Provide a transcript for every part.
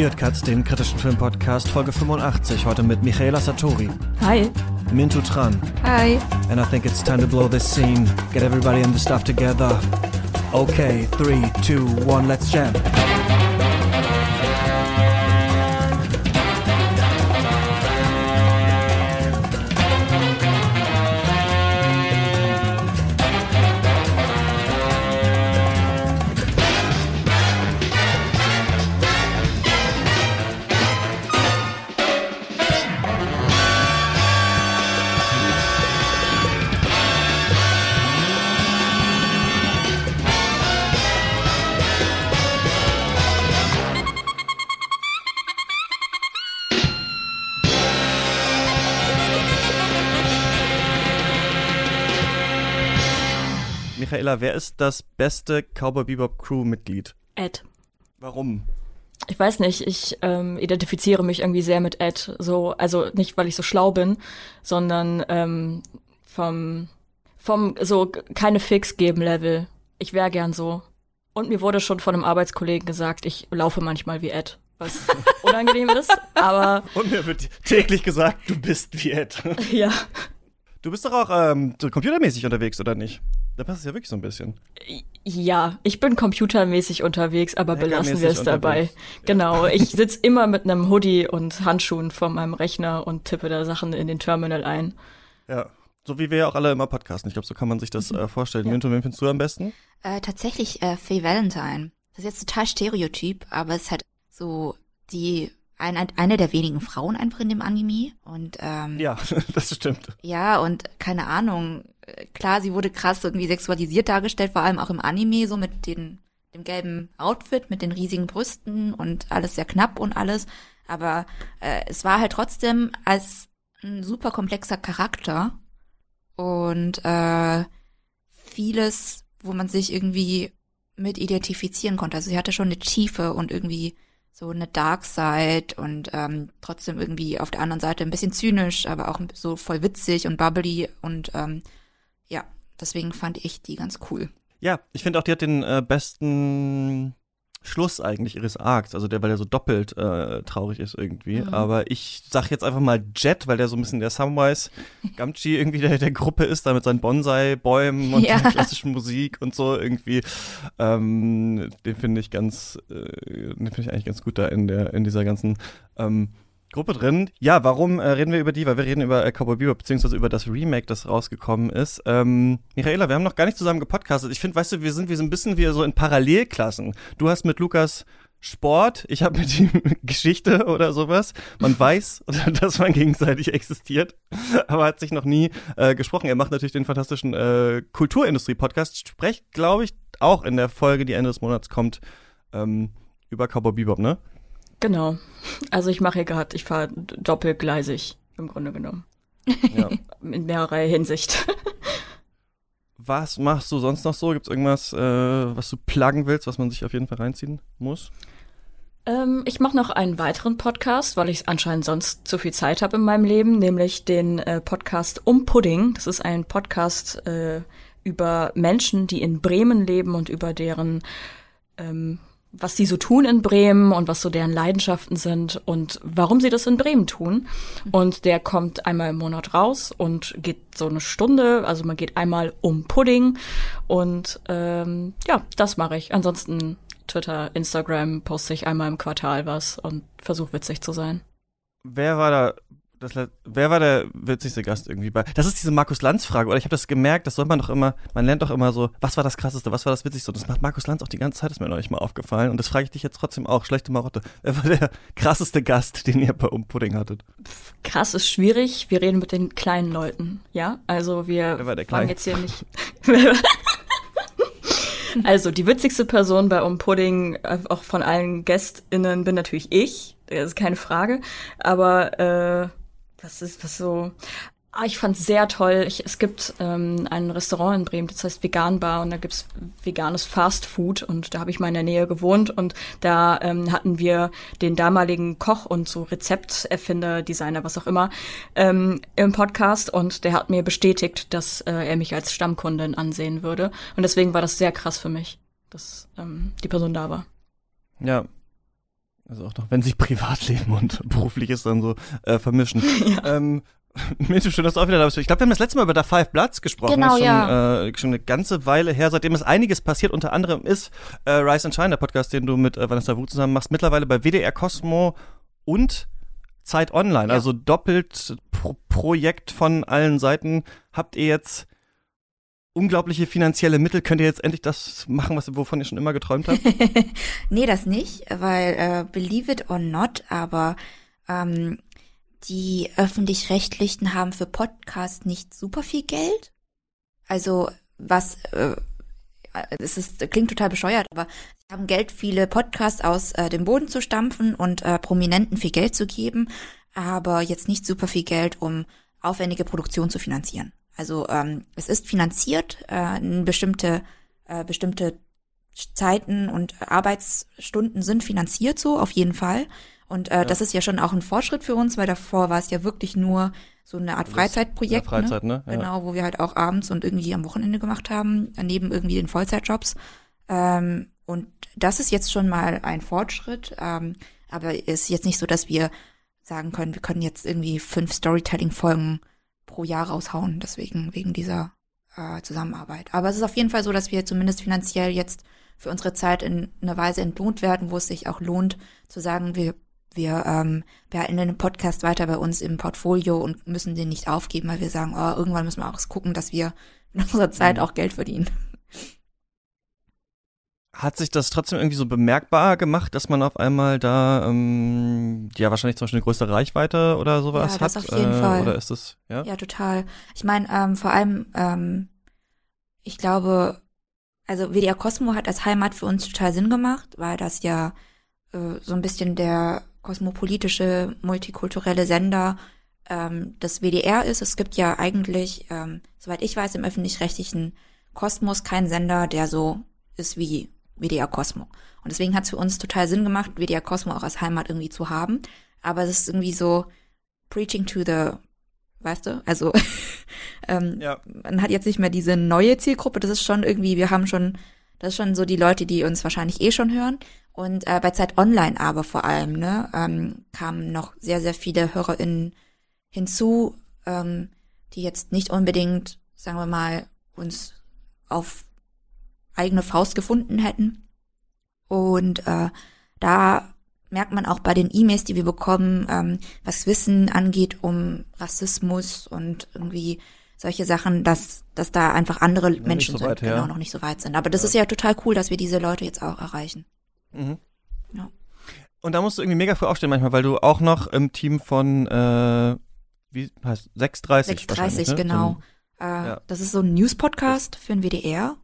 Ihr Katz, den kritischen Filmpodcast, Folge 85, heute mit Michaela Satori. Hi. Mintu Tran. Hi. And I think it's time to blow this scene. Get everybody in the stuff together. Okay, three, two, one, let's jam. Michaela, wer ist das beste Cowboy Bebop Crew-Mitglied? Ed. Warum? Ich weiß nicht, ich ähm, identifiziere mich irgendwie sehr mit Ed. So, also nicht, weil ich so schlau bin, sondern ähm, vom, vom so keine Fix geben Level. Ich wäre gern so. Und mir wurde schon von einem Arbeitskollegen gesagt, ich laufe manchmal wie Ed. Was unangenehm ist, aber. Und mir wird täglich gesagt, du bist wie Ed. ja. Du bist doch auch ähm, so computermäßig unterwegs, oder nicht? Da passt es ja wirklich so ein bisschen. Ja, ich bin computermäßig unterwegs, aber belassen wir es dabei. Ja. Genau, ich sitz immer mit einem Hoodie und Handschuhen vor meinem Rechner und tippe da Sachen in den Terminal ein. Ja, so wie wir ja auch alle immer podcasten. Ich glaube, so kann man sich das äh, vorstellen. Ja. Minto, wen findest du am besten? Äh, tatsächlich äh, Faye Valentine. Das ist jetzt total Stereotyp, aber es hat so die eine, eine der wenigen Frauen einfach in dem Anime und ähm, ja, das stimmt. Ja und keine Ahnung, klar, sie wurde krass irgendwie sexualisiert dargestellt, vor allem auch im Anime so mit den dem gelben Outfit mit den riesigen Brüsten und alles sehr knapp und alles, aber äh, es war halt trotzdem als ein super komplexer Charakter und äh, vieles, wo man sich irgendwie mit identifizieren konnte. Also sie hatte schon eine Tiefe und irgendwie so eine Dark Side und ähm, trotzdem irgendwie auf der anderen Seite ein bisschen zynisch, aber auch so voll witzig und bubbly und ähm, ja, deswegen fand ich die ganz cool. Ja, ich finde auch, die hat den äh, besten Schluss eigentlich ihres Arcs, also der, weil der so doppelt äh, traurig ist irgendwie. Mhm. Aber ich sag jetzt einfach mal Jet, weil der so ein bisschen der Samwise Gamchi irgendwie der, der Gruppe ist, da mit seinen Bonsai-Bäumen und ja. der klassischen Musik und so irgendwie. Ähm, den finde ich ganz, äh, den finde ich eigentlich ganz gut da in der, in dieser ganzen ähm, Gruppe drin. Ja, warum äh, reden wir über die? Weil wir reden über äh, Cowboy Bebop, beziehungsweise über das Remake, das rausgekommen ist. Ähm, Michaela, wir haben noch gar nicht zusammen gepodcastet. Ich finde, weißt du, wir sind, wir sind ein bisschen wie so in Parallelklassen. Du hast mit Lukas Sport, ich habe mit ihm Geschichte oder sowas. Man weiß, dass man gegenseitig existiert, aber hat sich noch nie äh, gesprochen. Er macht natürlich den fantastischen äh, Kulturindustrie-Podcast, spricht, glaube ich, auch in der Folge, die Ende des Monats kommt, ähm, über Cowboy Bebop, ne? Genau. Also ich mache hier gerade, ich fahre doppelgleisig im Grunde genommen. Ja. In mehrerer Hinsicht. Was machst du sonst noch so? Gibt es irgendwas, äh, was du pluggen willst, was man sich auf jeden Fall reinziehen muss? Ähm, ich mache noch einen weiteren Podcast, weil ich anscheinend sonst zu viel Zeit habe in meinem Leben, nämlich den äh, Podcast Um Pudding. Das ist ein Podcast äh, über Menschen, die in Bremen leben und über deren ähm, was sie so tun in Bremen und was so deren Leidenschaften sind und warum sie das in Bremen tun. Und der kommt einmal im Monat raus und geht so eine Stunde. Also man geht einmal um Pudding und ähm, ja, das mache ich. Ansonsten Twitter, Instagram poste ich einmal im Quartal was und versuche witzig zu sein. Wer war da das, wer war der witzigste Gast irgendwie bei? Das ist diese Markus Lanz-Frage, oder? Ich habe das gemerkt, das soll man doch immer, man lernt doch immer so, was war das krasseste, was war das witzigste? Und das macht Markus Lanz auch die ganze Zeit, ist mir noch nicht mal aufgefallen. Und das frage ich dich jetzt trotzdem auch, schlechte Marotte. Wer war der krasseste Gast, den ihr bei Umpudding hattet? Krass ist schwierig. Wir reden mit den kleinen Leuten, ja? Also wir fangen jetzt hier nicht. also die witzigste Person bei Umpudding, äh, auch von allen GästInnen, bin natürlich ich. Das ist keine Frage. Aber äh, was ist, was so. Ah, ich fand's sehr toll. Ich, es gibt ähm, ein Restaurant in Bremen, das heißt Vegan Bar und da gibt's veganes Fast Food und da habe ich mal in der Nähe gewohnt und da ähm, hatten wir den damaligen Koch und so Rezepterfinder, Designer, was auch immer, ähm, im Podcast und der hat mir bestätigt, dass äh, er mich als Stammkundin ansehen würde und deswegen war das sehr krass für mich, dass ähm, die Person da war. Ja, Also auch noch, wenn sie Privatleben und berufliches dann so äh, vermischen. Ja. Ähm, Mensch, schön, dass du auch wieder da bist. Ich glaube, wir haben das letzte Mal über der Five Bloods gesprochen. Genau, schon, ja. Äh, schon eine ganze Weile her, seitdem ist einiges passiert. Unter anderem ist äh, Rise and Shine, der Podcast, den du mit äh, Vanessa Wu zusammen machst, mittlerweile bei WDR Cosmo und Zeit Online. Ja. Also doppelt Pro Projekt von allen Seiten. Habt ihr jetzt unglaubliche finanzielle Mittel? Könnt ihr jetzt endlich das machen, was, wovon ihr schon immer geträumt habt? nee, das nicht, weil äh, believe it or not, aber ähm, die öffentlich-rechtlichen haben für Podcasts nicht super viel Geld. Also was äh, es ist klingt total bescheuert, aber sie haben Geld, viele Podcasts aus äh, dem Boden zu stampfen und äh, Prominenten viel Geld zu geben, aber jetzt nicht super viel Geld, um aufwendige Produktion zu finanzieren. Also ähm, es ist finanziert, äh, bestimmte äh, bestimmte Zeiten und Arbeitsstunden sind finanziert so auf jeden Fall. Und äh, ja. das ist ja schon auch ein Fortschritt für uns, weil davor war es ja wirklich nur so eine Art Freizeitprojekt. Freizeit, ne? ne? Ja. Genau, wo wir halt auch abends und irgendwie am Wochenende gemacht haben, neben irgendwie den Vollzeitjobs. Ähm, und das ist jetzt schon mal ein Fortschritt. Ähm, aber es ist jetzt nicht so, dass wir sagen können, wir können jetzt irgendwie fünf Storytelling-Folgen pro Jahr raushauen, deswegen, wegen dieser äh, Zusammenarbeit. Aber es ist auf jeden Fall so, dass wir zumindest finanziell jetzt für unsere Zeit in einer Weise entlohnt werden, wo es sich auch lohnt, zu sagen, wir wir ähm, behalten den Podcast weiter bei uns im Portfolio und müssen den nicht aufgeben, weil wir sagen, oh, irgendwann müssen wir auch gucken, dass wir in unserer Zeit mhm. auch Geld verdienen. Hat sich das trotzdem irgendwie so bemerkbar gemacht, dass man auf einmal da ähm, ja wahrscheinlich zum Beispiel eine größere Reichweite oder sowas ja, das hat? Auf jeden äh, Fall. Oder ist das ja? Ja, total. Ich meine, ähm, vor allem, ähm, ich glaube, also WDR Cosmo hat als Heimat für uns total Sinn gemacht, weil das ja äh, so ein bisschen der kosmopolitische, multikulturelle Sender ähm, des WDR ist. Es gibt ja eigentlich, ähm, soweit ich weiß, im öffentlich-rechtlichen Kosmos keinen Sender, der so ist wie WDR Cosmo. Und deswegen hat es für uns total Sinn gemacht, WDR Cosmo auch als Heimat irgendwie zu haben. Aber es ist irgendwie so preaching to the, weißt du? Also ähm, ja. man hat jetzt nicht mehr diese neue Zielgruppe. Das ist schon irgendwie, wir haben schon, das ist schon so die Leute, die uns wahrscheinlich eh schon hören. Und äh, bei Zeit Online aber vor allem, ne, ähm, kamen noch sehr, sehr viele HörerInnen hinzu, ähm, die jetzt nicht unbedingt, sagen wir mal, uns auf eigene Faust gefunden hätten. Und äh, da merkt man auch bei den E-Mails, die wir bekommen, ähm, was Wissen angeht um Rassismus und irgendwie solche Sachen, dass, dass da einfach andere Menschen so sind, genau, noch nicht so weit sind. Aber das ja. ist ja total cool, dass wir diese Leute jetzt auch erreichen. Mhm. Ja. Und da musst du irgendwie mega früh aufstehen manchmal, weil du auch noch im Team von, äh, wie heißt 630 630, ne? genau. So ein, äh. Das ist so ein News-Podcast für den WDR,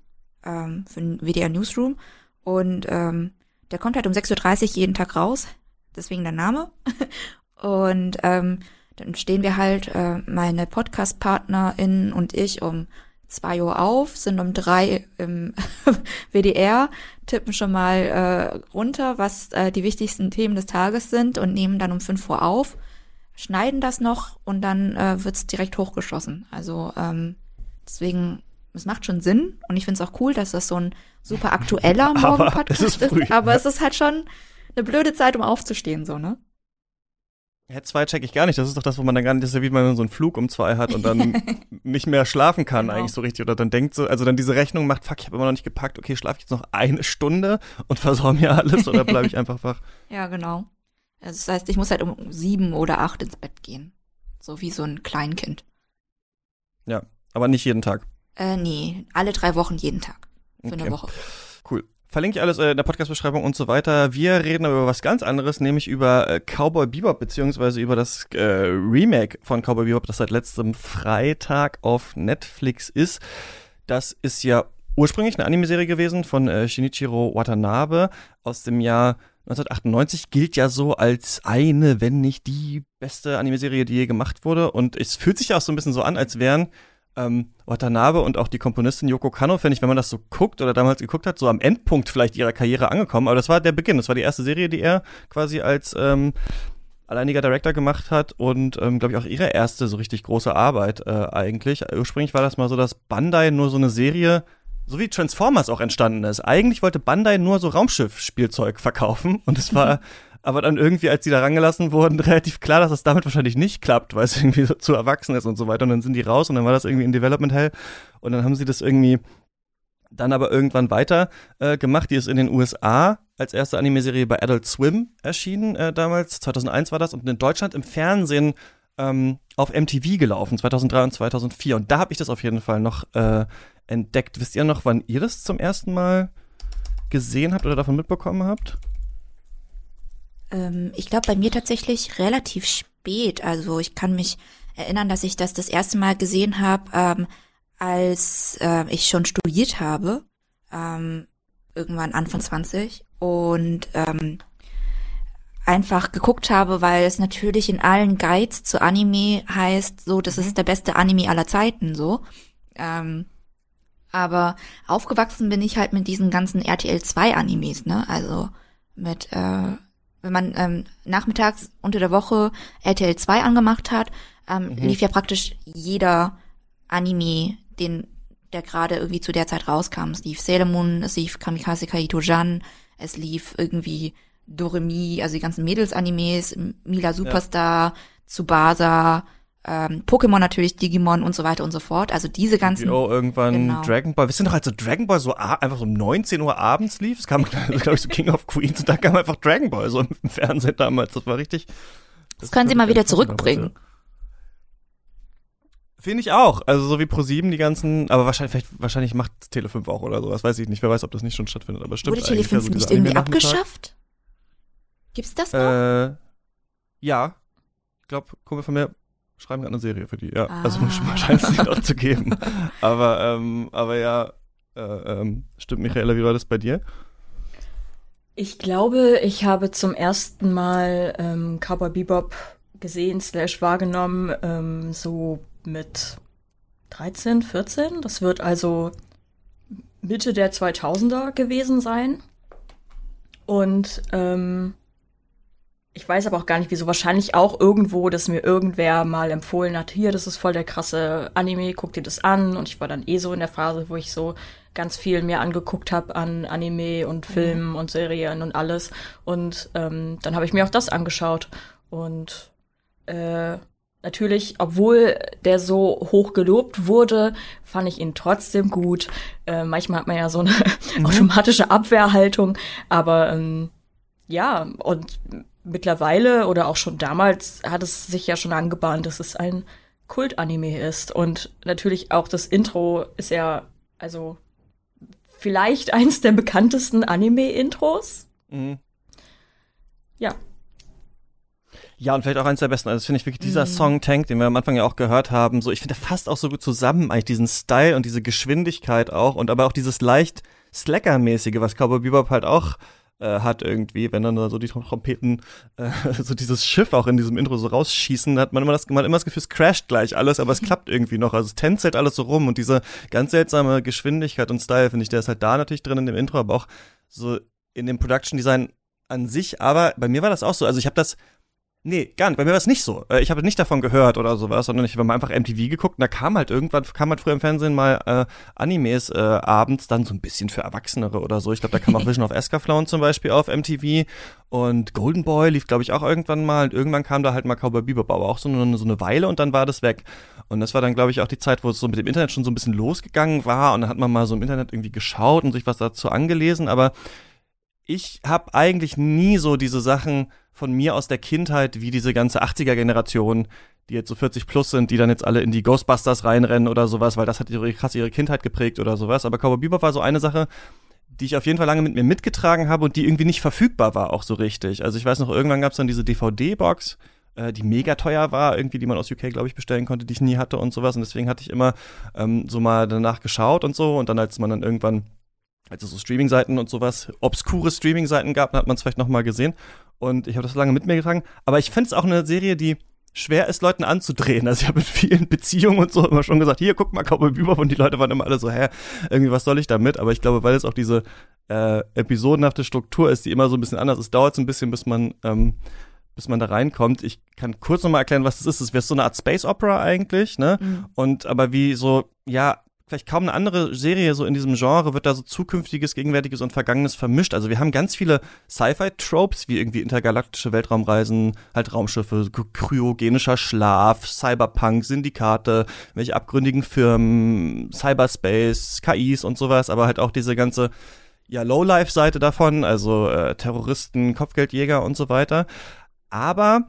ähm, für den WDR Newsroom. Und ähm, der kommt halt um 6.30 Uhr jeden Tag raus, deswegen der Name. Und ähm, dann stehen wir halt, äh, meine Podcast-PartnerInnen und ich um zwei Uhr auf, sind um drei im WDR, tippen schon mal äh, runter, was äh, die wichtigsten Themen des Tages sind und nehmen dann um fünf Uhr auf, schneiden das noch und dann äh, wird's direkt hochgeschossen. Also ähm, deswegen, es macht schon Sinn und ich finde es auch cool, dass das so ein super aktueller Morgenpodcast ist, ist, aber es ist halt schon eine blöde Zeit, um aufzustehen, so, ne? Ja, zwei check ich gar nicht. Das ist doch das, wo man dann gar nicht, das ist ja wie man so einen Flug um zwei hat und dann nicht mehr schlafen kann genau. eigentlich so richtig. Oder dann denkt so, also dann diese Rechnung macht, fuck, ich habe immer noch nicht gepackt, okay, schlafe ich jetzt noch eine Stunde und versorge mir alles oder bleibe ich einfach wach? Ja, genau. Das heißt, ich muss halt um sieben oder acht ins Bett gehen. So wie so ein Kleinkind. Ja, aber nicht jeden Tag. Äh, nee, alle drei Wochen jeden Tag. Für okay. eine Woche. Cool. Verlinke ich alles äh, in der Podcast-Beschreibung und so weiter. Wir reden aber über was ganz anderes, nämlich über äh, Cowboy Bebop, beziehungsweise über das äh, Remake von Cowboy Bebop, das seit letztem Freitag auf Netflix ist. Das ist ja ursprünglich eine Anime-Serie gewesen von äh, Shinichiro Watanabe aus dem Jahr 1998 gilt ja so als eine, wenn nicht die beste Anime-Serie, die je gemacht wurde. Und es fühlt sich ja auch so ein bisschen so an, als wären ähm, Watanabe und auch die Komponistin Yoko Kanno, finde ich, wenn man das so guckt oder damals geguckt hat, so am Endpunkt vielleicht ihrer Karriere angekommen. Aber das war der Beginn. Das war die erste Serie, die er quasi als ähm, alleiniger Director gemacht hat und, ähm, glaube ich, auch ihre erste so richtig große Arbeit äh, eigentlich. Ursprünglich war das mal so, dass Bandai nur so eine Serie so wie Transformers auch entstanden ist. Eigentlich wollte Bandai nur so Raumschiff-Spielzeug verkaufen und es war aber dann irgendwie, als die da rangelassen wurden, relativ klar, dass das damit wahrscheinlich nicht klappt, weil es irgendwie so zu erwachsen ist und so weiter. Und dann sind die raus und dann war das irgendwie in Development Hell. Und dann haben sie das irgendwie dann aber irgendwann weiter äh, gemacht. Die ist in den USA als erste Anime-Serie bei Adult Swim erschienen äh, damals. 2001 war das. Und in Deutschland im Fernsehen ähm, auf MTV gelaufen, 2003 und 2004. Und da habe ich das auf jeden Fall noch äh, entdeckt. Wisst ihr noch, wann ihr das zum ersten Mal gesehen habt oder davon mitbekommen habt? Ähm, ich glaube, bei mir tatsächlich relativ spät. Also ich kann mich erinnern, dass ich das das erste Mal gesehen habe, ähm, als äh, ich schon studiert habe. Ähm, irgendwann Anfang 20. Und ähm, einfach geguckt habe, weil es natürlich in allen Guides zu Anime heißt, so, das ist mhm. der beste Anime aller Zeiten, so. Ähm, aber aufgewachsen bin ich halt mit diesen ganzen RTL 2 Animes, ne? Also mit, äh, wenn man ähm, nachmittags unter der Woche RTL 2 angemacht hat, ähm, mhm. lief ja praktisch jeder Anime, den der gerade irgendwie zu der Zeit rauskam. Es lief Sailor Moon, es lief Kamikaze Kaito Jan, es lief irgendwie Doremi, also die ganzen Mädels-Animes, Mila Superstar, ja. Tsubasa, ähm, Pokémon natürlich, Digimon und so weiter und so fort. Also diese ganzen. Oh, irgendwann genau. Dragon Ball. Wisst ihr noch, als so Dragon Ball so einfach so um 19 Uhr abends lief? Es kam, glaube ich, so King of Queens und da kam einfach Dragon Ball so im Fernsehen damals. Das war richtig. Das, das können sie mal wieder zurückbringen. Finde ich auch. Also so wie Pro7 die ganzen, aber wahrscheinlich, vielleicht, wahrscheinlich macht Tele5 auch oder sowas, weiß ich nicht. Wer weiß, ob das nicht schon stattfindet, aber stimmt. Wurde Tele5 also nicht irgendwie abgeschafft? Gibt's das noch? Äh, ja. Ich glaube, Kumpel von mir schreiben gerade eine Serie für die. Ja, also ah. also scheint es nicht auch zu geben. Aber, ähm, aber ja, äh, ähm, stimmt, Michaela, wie war das bei dir? Ich glaube, ich habe zum ersten Mal ähm, Cowboy Bebop gesehen, slash wahrgenommen, ähm, so mit 13, 14. Das wird also Mitte der 2000er gewesen sein. Und ähm, ich weiß aber auch gar nicht wieso. Wahrscheinlich auch irgendwo, dass mir irgendwer mal empfohlen hat, hier, das ist voll der krasse Anime, guck dir das an. Und ich war dann eh so in der Phase, wo ich so ganz viel mir angeguckt habe an Anime und mhm. Filmen mhm. und Serien und alles. Und ähm, dann habe ich mir auch das angeschaut. Und äh, Natürlich, obwohl der so hoch gelobt wurde, fand ich ihn trotzdem gut. Äh, manchmal hat man ja so eine mhm. automatische Abwehrhaltung, aber ähm, ja, und mittlerweile oder auch schon damals hat es sich ja schon angebahnt, dass es ein Kult-Anime ist. Und natürlich auch das Intro ist ja, also vielleicht eins der bekanntesten Anime-Intros. Mhm. Ja, ja, und vielleicht auch eins der besten. Also, das finde ich wirklich dieser mhm. Song Tank, den wir am Anfang ja auch gehört haben. So, ich finde, der fasst auch so gut zusammen, eigentlich diesen Style und diese Geschwindigkeit auch und aber auch dieses leicht Slacker-mäßige, was Cowboy Bebop halt auch äh, hat irgendwie, wenn dann so die Trompeten, äh, so dieses Schiff auch in diesem Intro so rausschießen, hat man immer das, man immer das Gefühl, es crasht gleich alles, aber es klappt irgendwie noch. Also es tänzelt alles so rum und diese ganz seltsame Geschwindigkeit und Style, finde ich, der ist halt da natürlich drin in dem Intro, aber auch so in dem Production Design an sich. Aber bei mir war das auch so. Also ich habe das Nee, gar nicht. Bei mir war es nicht so. Äh, ich habe nicht davon gehört oder sowas, sondern ich habe mal einfach MTV geguckt und da kam halt irgendwann, kam halt früher im Fernsehen mal äh, Animes äh, abends, dann so ein bisschen für Erwachsenere oder so. Ich glaube, da kam auch Vision of Escaflown zum Beispiel auf MTV und Golden Boy lief, glaube ich, auch irgendwann mal und irgendwann kam da halt mal Cowboy Bebop, aber auch so eine, so eine Weile und dann war das weg. Und das war dann, glaube ich, auch die Zeit, wo es so mit dem Internet schon so ein bisschen losgegangen war und dann hat man mal so im Internet irgendwie geschaut und sich was dazu angelesen, aber ich habe eigentlich nie so diese Sachen von mir aus der Kindheit, wie diese ganze 80er-Generation, die jetzt so 40 plus sind, die dann jetzt alle in die Ghostbusters reinrennen oder sowas, weil das hat ihre krass ihre Kindheit geprägt oder sowas. Aber Cowboy Bebop war so eine Sache, die ich auf jeden Fall lange mit mir mitgetragen habe und die irgendwie nicht verfügbar war, auch so richtig. Also ich weiß noch, irgendwann gab es dann diese DVD-Box, äh, die mega teuer war, irgendwie, die man aus UK, glaube ich, bestellen konnte, die ich nie hatte und sowas. Und deswegen hatte ich immer ähm, so mal danach geschaut und so. Und dann, als man dann irgendwann als es so Streaming-Seiten und sowas, obskure Streaming-Seiten gab, dann hat man es vielleicht noch mal gesehen. Und ich habe das lange mit mir getragen. Aber ich finde es auch eine Serie, die schwer ist, Leuten anzudrehen. Also ich habe in vielen Beziehungen und so immer schon gesagt, hier, guck mal Cowboy Bebop und die Leute waren immer alle so, hä, irgendwie, was soll ich damit? Aber ich glaube, weil es auch diese äh, episodenhafte Struktur ist, die immer so ein bisschen anders ist, dauert es ein bisschen, bis man ähm, bis man da reinkommt. Ich kann kurz nochmal erklären, was das ist. Es wäre so eine Art Space Opera eigentlich, ne? Mhm. Und aber wie so, ja, vielleicht kaum eine andere Serie so in diesem Genre wird da so zukünftiges, gegenwärtiges und vergangenes vermischt. Also wir haben ganz viele Sci-Fi-Tropes, wie irgendwie intergalaktische Weltraumreisen, halt Raumschiffe, kryogenischer Schlaf, Cyberpunk, Syndikate, welche abgründigen Firmen, Cyberspace, KIs und sowas, aber halt auch diese ganze ja, Low-Life-Seite davon, also äh, Terroristen, Kopfgeldjäger und so weiter. Aber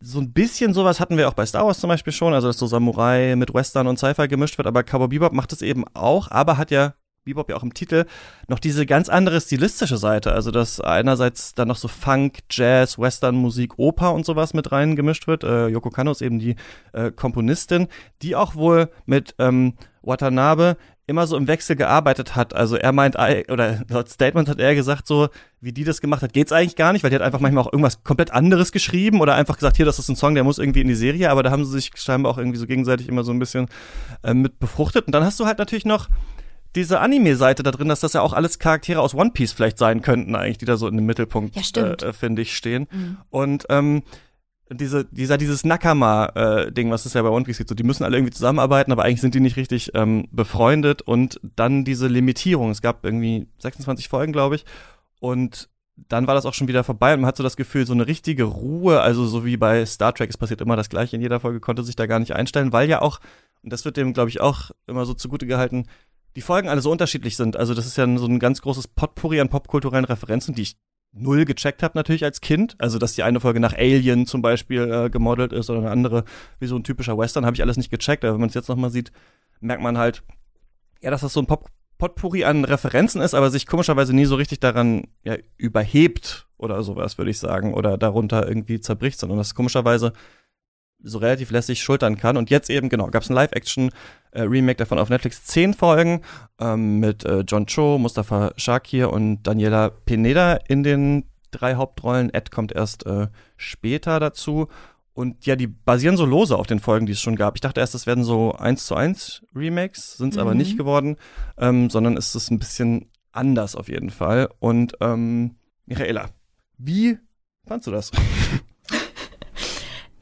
so ein bisschen sowas hatten wir auch bei Star Wars zum Beispiel schon, also dass so Samurai mit Western und Sci-Fi gemischt wird, aber Cowboy Bebop macht es eben auch, aber hat ja Bebop ja auch im Titel noch diese ganz andere stilistische Seite, also dass einerseits dann noch so Funk, Jazz, Western, Musik, Oper und sowas mit rein gemischt wird. Äh, Yoko Kanno ist eben die äh, Komponistin, die auch wohl mit ähm, Watanabe immer so im Wechsel gearbeitet hat. Also er meint, oder laut Statement hat er gesagt, so wie die das gemacht hat, geht's eigentlich gar nicht, weil die hat einfach manchmal auch irgendwas komplett anderes geschrieben oder einfach gesagt, hier, das ist ein Song, der muss irgendwie in die Serie, aber da haben sie sich scheinbar auch irgendwie so gegenseitig immer so ein bisschen äh, mit befruchtet. Und dann hast du halt natürlich noch diese Anime-Seite da drin, dass das ja auch alles Charaktere aus One Piece vielleicht sein könnten, eigentlich, die da so in dem Mittelpunkt, ja, äh, finde ich, stehen. Mhm. Und ähm, diese, dieser, dieses Nakama-Ding, äh, was es ja bei One Piece gibt, so, die müssen alle irgendwie zusammenarbeiten, aber eigentlich sind die nicht richtig ähm, befreundet und dann diese Limitierung. Es gab irgendwie 26 Folgen, glaube ich, und dann war das auch schon wieder vorbei und man hat so das Gefühl, so eine richtige Ruhe, also so wie bei Star Trek, es passiert immer das gleiche in jeder Folge, konnte sich da gar nicht einstellen, weil ja auch, und das wird dem, glaube ich, auch immer so zugute gehalten, die Folgen alle so unterschiedlich sind. Also das ist ja so ein ganz großes Potpourri an popkulturellen Referenzen, die ich null gecheckt habe natürlich als Kind. Also, dass die eine Folge nach Alien zum Beispiel äh, gemodelt ist oder eine andere wie so ein typischer Western, habe ich alles nicht gecheckt. Aber wenn man es jetzt nochmal sieht, merkt man halt, ja, dass das so ein Pop Potpourri an Referenzen ist, aber sich komischerweise nie so richtig daran ja, überhebt oder sowas, würde ich sagen, oder darunter irgendwie zerbricht, sondern das komischerweise so relativ lässig schultern kann. Und jetzt eben, genau, gab es ein Live-Action-Remake äh, davon auf Netflix. Zehn Folgen ähm, mit äh, John Cho, Mustafa Shakir und Daniela Pineda in den drei Hauptrollen. Ed kommt erst äh, später dazu. Und ja, die basieren so lose auf den Folgen, die es schon gab. Ich dachte erst, das werden so eins zu eins Remakes, sind es mhm. aber nicht geworden, ähm, sondern ist es ein bisschen anders auf jeden Fall. Und ähm, Michaela, wie fandst du das?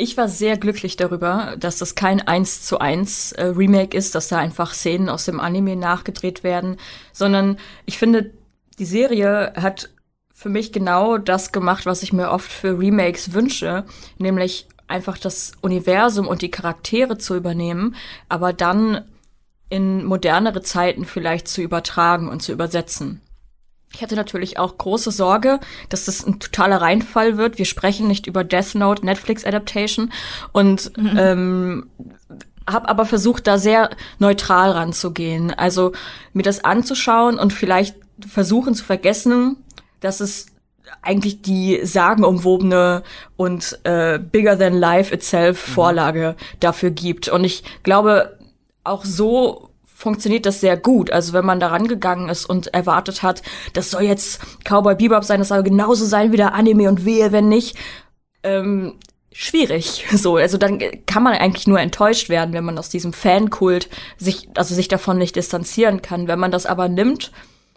Ich war sehr glücklich darüber, dass das kein 1 zu 1 äh, Remake ist, dass da einfach Szenen aus dem Anime nachgedreht werden, sondern ich finde, die Serie hat für mich genau das gemacht, was ich mir oft für Remakes wünsche, nämlich einfach das Universum und die Charaktere zu übernehmen, aber dann in modernere Zeiten vielleicht zu übertragen und zu übersetzen. Ich hatte natürlich auch große Sorge, dass das ein totaler Reinfall wird. Wir sprechen nicht über Death Note, Netflix Adaptation und mhm. ähm, habe aber versucht, da sehr neutral ranzugehen. Also mir das anzuschauen und vielleicht versuchen zu vergessen, dass es eigentlich die sagenumwobene und äh, bigger than life itself mhm. Vorlage dafür gibt. Und ich glaube, auch so funktioniert das sehr gut. Also wenn man da rangegangen ist und erwartet hat, das soll jetzt Cowboy Bebop sein, das soll genauso sein wie der Anime und wehe, wenn nicht. Ähm, schwierig. So, also dann kann man eigentlich nur enttäuscht werden, wenn man aus diesem Fankult sich, also sich davon nicht distanzieren kann. Wenn man das aber nimmt,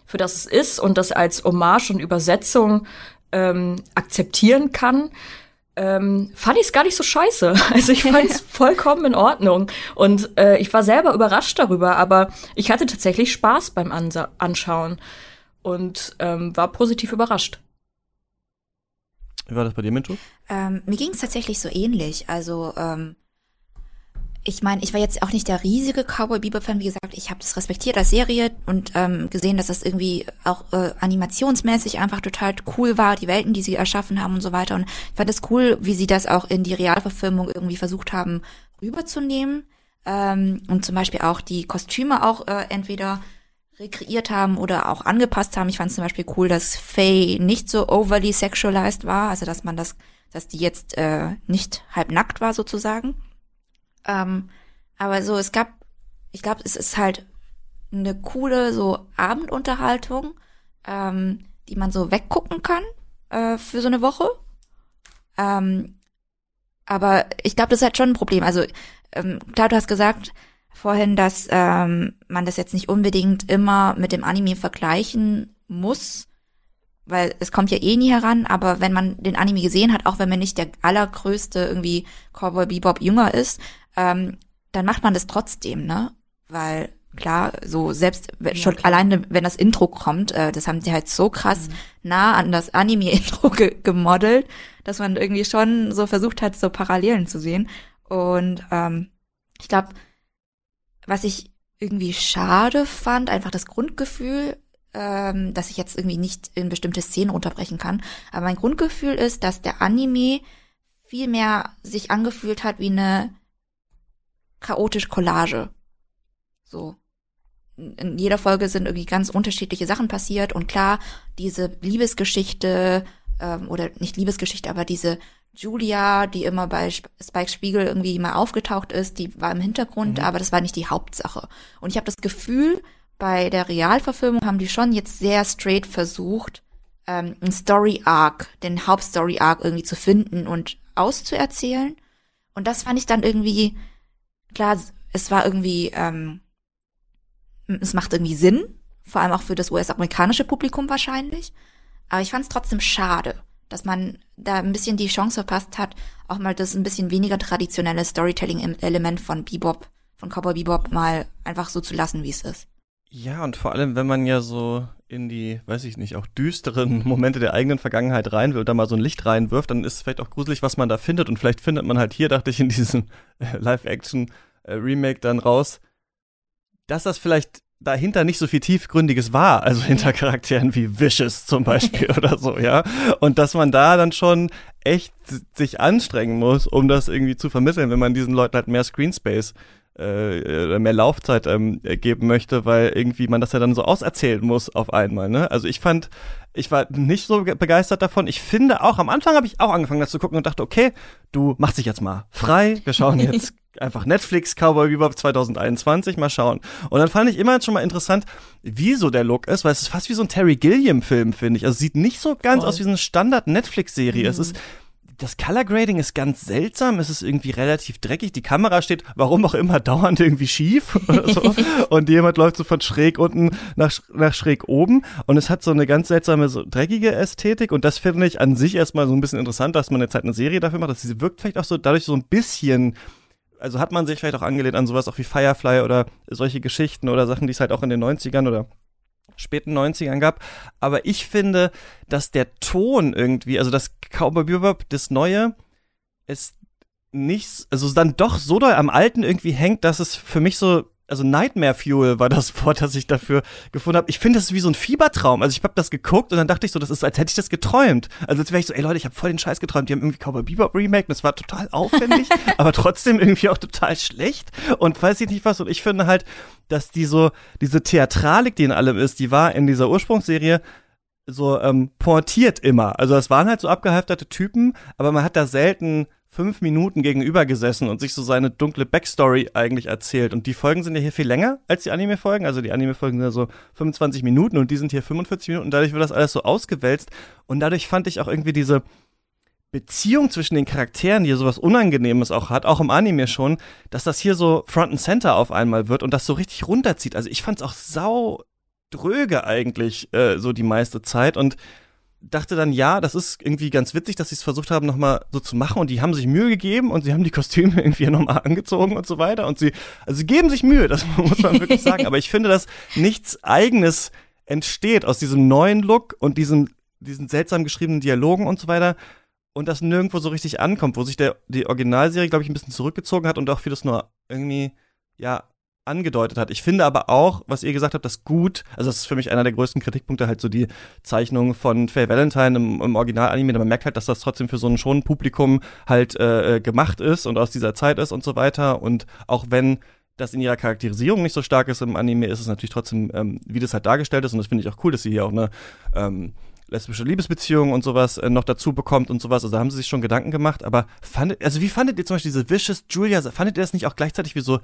für das es ist und das als Hommage und Übersetzung ähm, akzeptieren kann, ähm, fand ich es gar nicht so scheiße. Also ich fand es vollkommen in Ordnung. Und äh, ich war selber überrascht darüber, aber ich hatte tatsächlich Spaß beim Ansa Anschauen und ähm, war positiv überrascht. Wie war das bei dir, Minto? Ähm, mir ging es tatsächlich so ähnlich. Also ähm, ich meine, ich war jetzt auch nicht der riesige Cowboy Bebop-Fan, wie gesagt, ich habe das respektiert als Serie und ähm, gesehen, dass das irgendwie auch äh, animationsmäßig einfach total cool war, die Welten, die sie erschaffen haben und so weiter. Und ich fand es cool, wie sie das auch in die Realverfilmung irgendwie versucht haben rüberzunehmen. Ähm, und zum Beispiel auch die Kostüme auch äh, entweder rekreiert haben oder auch angepasst haben. Ich fand es zum Beispiel cool, dass Faye nicht so overly sexualized war, also dass man das, dass die jetzt äh, nicht halb nackt war sozusagen. Ähm, aber so, es gab, ich glaube, es ist halt eine coole so Abendunterhaltung, ähm, die man so weggucken kann äh, für so eine Woche. Ähm, aber ich glaube, das ist halt schon ein Problem. Also ähm, klar, du hast gesagt vorhin, dass ähm, man das jetzt nicht unbedingt immer mit dem Anime vergleichen muss, weil es kommt ja eh nie heran. Aber wenn man den Anime gesehen hat, auch wenn man nicht der allergrößte irgendwie Cowboy Bebop Jünger ist, ähm, dann macht man das trotzdem, ne? Weil klar, so selbst ja, schon klar. alleine, wenn das Intro kommt, äh, das haben die halt so krass mhm. nah an das Anime-Intro ge gemodelt, dass man irgendwie schon so versucht hat, so Parallelen zu sehen. Und ähm, ich glaube, was ich irgendwie schade fand, einfach das Grundgefühl, ähm, dass ich jetzt irgendwie nicht in bestimmte Szenen unterbrechen kann. Aber mein Grundgefühl ist, dass der Anime viel mehr sich angefühlt hat wie eine chaotische Collage. So. In jeder Folge sind irgendwie ganz unterschiedliche Sachen passiert und klar, diese Liebesgeschichte, ähm, oder nicht Liebesgeschichte, aber diese Julia, die immer bei Spike Spiegel irgendwie mal aufgetaucht ist, die war im Hintergrund, mhm. aber das war nicht die Hauptsache. Und ich habe das Gefühl, bei der Realverfilmung haben die schon jetzt sehr straight versucht, ähm, ein Story Arc, den Hauptstory Arc irgendwie zu finden und auszuerzählen. Und das fand ich dann irgendwie, klar, es war irgendwie, ähm, es macht irgendwie Sinn, vor allem auch für das US-amerikanische Publikum wahrscheinlich. Aber ich fand es trotzdem schade, dass man da ein bisschen die Chance verpasst hat, auch mal das ein bisschen weniger traditionelle Storytelling-Element von Bebop, von Cowboy Bebop mal einfach so zu lassen, wie es ist. Ja, und vor allem, wenn man ja so in die, weiß ich nicht, auch düsteren Momente der eigenen Vergangenheit rein will und da mal so ein Licht reinwirft, dann ist es vielleicht auch gruselig, was man da findet. Und vielleicht findet man halt hier, dachte ich, in diesem äh, Live-Action-Remake dann raus, dass das vielleicht dahinter nicht so viel tiefgründiges war, also hinter Charakteren wie Vicious zum Beispiel oder so, ja. Und dass man da dann schon echt sich anstrengen muss, um das irgendwie zu vermitteln, wenn man diesen Leuten halt mehr Screenspace äh, mehr Laufzeit ähm, geben möchte, weil irgendwie man das ja dann so auserzählen muss auf einmal. Ne? Also ich fand, ich war nicht so begeistert davon. Ich finde auch, am Anfang habe ich auch angefangen, das zu gucken und dachte, okay, du machst dich jetzt mal frei. Wir schauen jetzt einfach Netflix Cowboy Bebop 2021 mal schauen. Und dann fand ich immer schon mal interessant, wie so der Look ist, weil es ist fast wie so ein Terry Gilliam Film, finde ich. Also sieht nicht so ganz Voll. aus wie so eine Standard Netflix Serie. Mhm. Es ist das Color Grading ist ganz seltsam. Es ist irgendwie relativ dreckig. Die Kamera steht, warum auch immer, dauernd irgendwie schief oder so. und jemand läuft so von schräg unten nach, nach schräg oben. Und es hat so eine ganz seltsame, so dreckige Ästhetik. Und das finde ich an sich erstmal so ein bisschen interessant, dass man jetzt halt eine Serie dafür macht. Dass sie wirkt vielleicht auch so dadurch so ein bisschen also hat man sich vielleicht auch angelehnt an sowas auch wie Firefly oder solche Geschichten oder Sachen, die es halt auch in den 90ern oder späten 90ern gab. Aber ich finde, dass der Ton irgendwie, also das Cowboy Bebop, das Neue, ist nicht, also dann doch so doll am Alten irgendwie hängt, dass es für mich so also Nightmare Fuel war das Wort, das ich dafür gefunden habe. Ich finde, das ist wie so ein Fiebertraum. Also ich habe das geguckt und dann dachte ich so, das ist, als hätte ich das geträumt. Also als wäre ich so, ey Leute, ich habe voll den Scheiß geträumt. Die haben irgendwie Cowboy Bebop Remake und das war total aufwendig, aber trotzdem irgendwie auch total schlecht und weiß ich nicht was. Und ich finde halt, dass die so, diese Theatralik, die in allem ist, die war in dieser Ursprungsserie so ähm, pointiert immer. Also es waren halt so abgehalfterte Typen, aber man hat da selten fünf Minuten gegenüber gesessen und sich so seine dunkle Backstory eigentlich erzählt. Und die Folgen sind ja hier viel länger als die Anime-Folgen. Also die Anime-Folgen sind ja so 25 Minuten und die sind hier 45 Minuten. Und dadurch wird das alles so ausgewälzt. Und dadurch fand ich auch irgendwie diese Beziehung zwischen den Charakteren, die ja sowas Unangenehmes auch hat, auch im Anime schon, dass das hier so Front and Center auf einmal wird und das so richtig runterzieht. Also ich fand's auch sau dröge eigentlich äh, so die meiste Zeit und dachte dann, ja, das ist irgendwie ganz witzig, dass sie es versucht haben, nochmal so zu machen und die haben sich Mühe gegeben und sie haben die Kostüme irgendwie nochmal angezogen und so weiter und sie, also sie geben sich Mühe, das muss man wirklich sagen, aber ich finde, dass nichts eigenes entsteht aus diesem neuen Look und diesem, diesen seltsam geschriebenen Dialogen und so weiter und das nirgendwo so richtig ankommt, wo sich der, die Originalserie, glaube ich, ein bisschen zurückgezogen hat und auch vieles nur irgendwie, ja, angedeutet hat. Ich finde aber auch, was ihr gesagt habt, das gut, also das ist für mich einer der größten Kritikpunkte, halt so die Zeichnung von Faye Valentine im, im Original-Anime, man merkt halt, dass das trotzdem für so ein schon Publikum halt äh, äh, gemacht ist und aus dieser Zeit ist und so weiter und auch wenn das in ihrer Charakterisierung nicht so stark ist im Anime, ist es natürlich trotzdem, ähm, wie das halt dargestellt ist und das finde ich auch cool, dass sie hier auch eine ähm, lesbische Liebesbeziehung und sowas äh, noch dazu bekommt und sowas. Also da haben sie sich schon Gedanken gemacht. Aber fandet, also wie fandet ihr zum Beispiel diese Vicious Julia, fandet ihr das nicht auch gleichzeitig wie so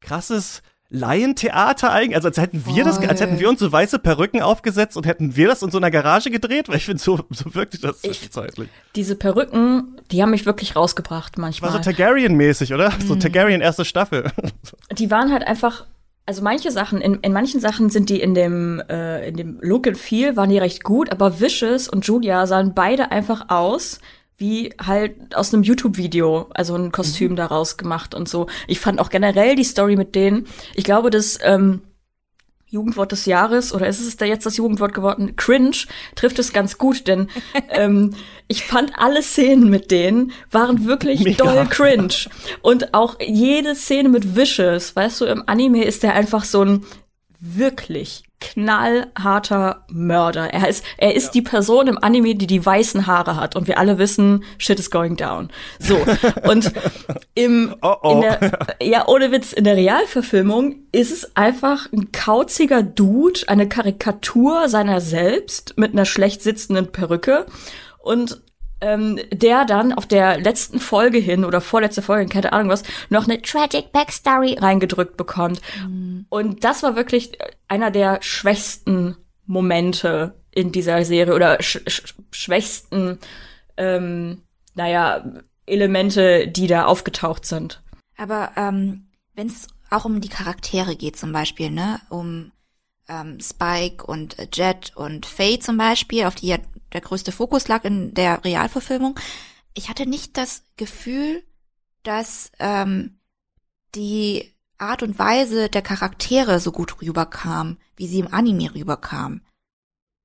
krasses Laientheater eigentlich, also als hätten wir Voll. das, als hätten wir uns so weiße Perücken aufgesetzt und hätten wir das in so einer Garage gedreht, weil ich finde, so, so wirkt das zwischenzeitlich. Diese Perücken, die haben mich wirklich rausgebracht manchmal. War so Targaryen-mäßig, oder? Mhm. So Targaryen erste Staffel. Die waren halt einfach, also manche Sachen, in, in manchen Sachen sind die in dem, äh, in dem Look and Feel waren die recht gut, aber Vicious und Julia sahen beide einfach aus wie halt aus einem YouTube-Video, also ein Kostüm mhm. daraus gemacht und so. Ich fand auch generell die Story mit denen, ich glaube, dass ähm, Jugendwort des Jahres oder ist es da jetzt das Jugendwort geworden? Cringe trifft es ganz gut, denn ähm, ich fand alle Szenen mit denen waren wirklich Mega. doll cringe und auch jede Szene mit Vicious, weißt du, im Anime ist der einfach so ein wirklich knallharter Mörder. Er ist, er ist ja. die Person im Anime, die die weißen Haare hat und wir alle wissen, shit is going down. So. Und im, oh oh. in der, ja, ohne Witz, in der Realverfilmung ist es einfach ein kauziger Dude, eine Karikatur seiner selbst mit einer schlecht sitzenden Perücke und ähm, der dann auf der letzten Folge hin oder vorletzte Folge, keine Ahnung was, noch eine tragic Backstory reingedrückt bekommt. Mhm. Und das war wirklich einer der schwächsten Momente in dieser Serie oder sch sch schwächsten, ähm, naja, Elemente, die da aufgetaucht sind. Aber ähm, wenn es auch um die Charaktere geht zum Beispiel, ne, um ähm, Spike und Jet und Faye zum Beispiel, auf die ja der größte Fokus lag in der Realverfilmung. Ich hatte nicht das Gefühl, dass ähm, die Art und Weise der Charaktere so gut rüberkam, wie sie im Anime rüberkam.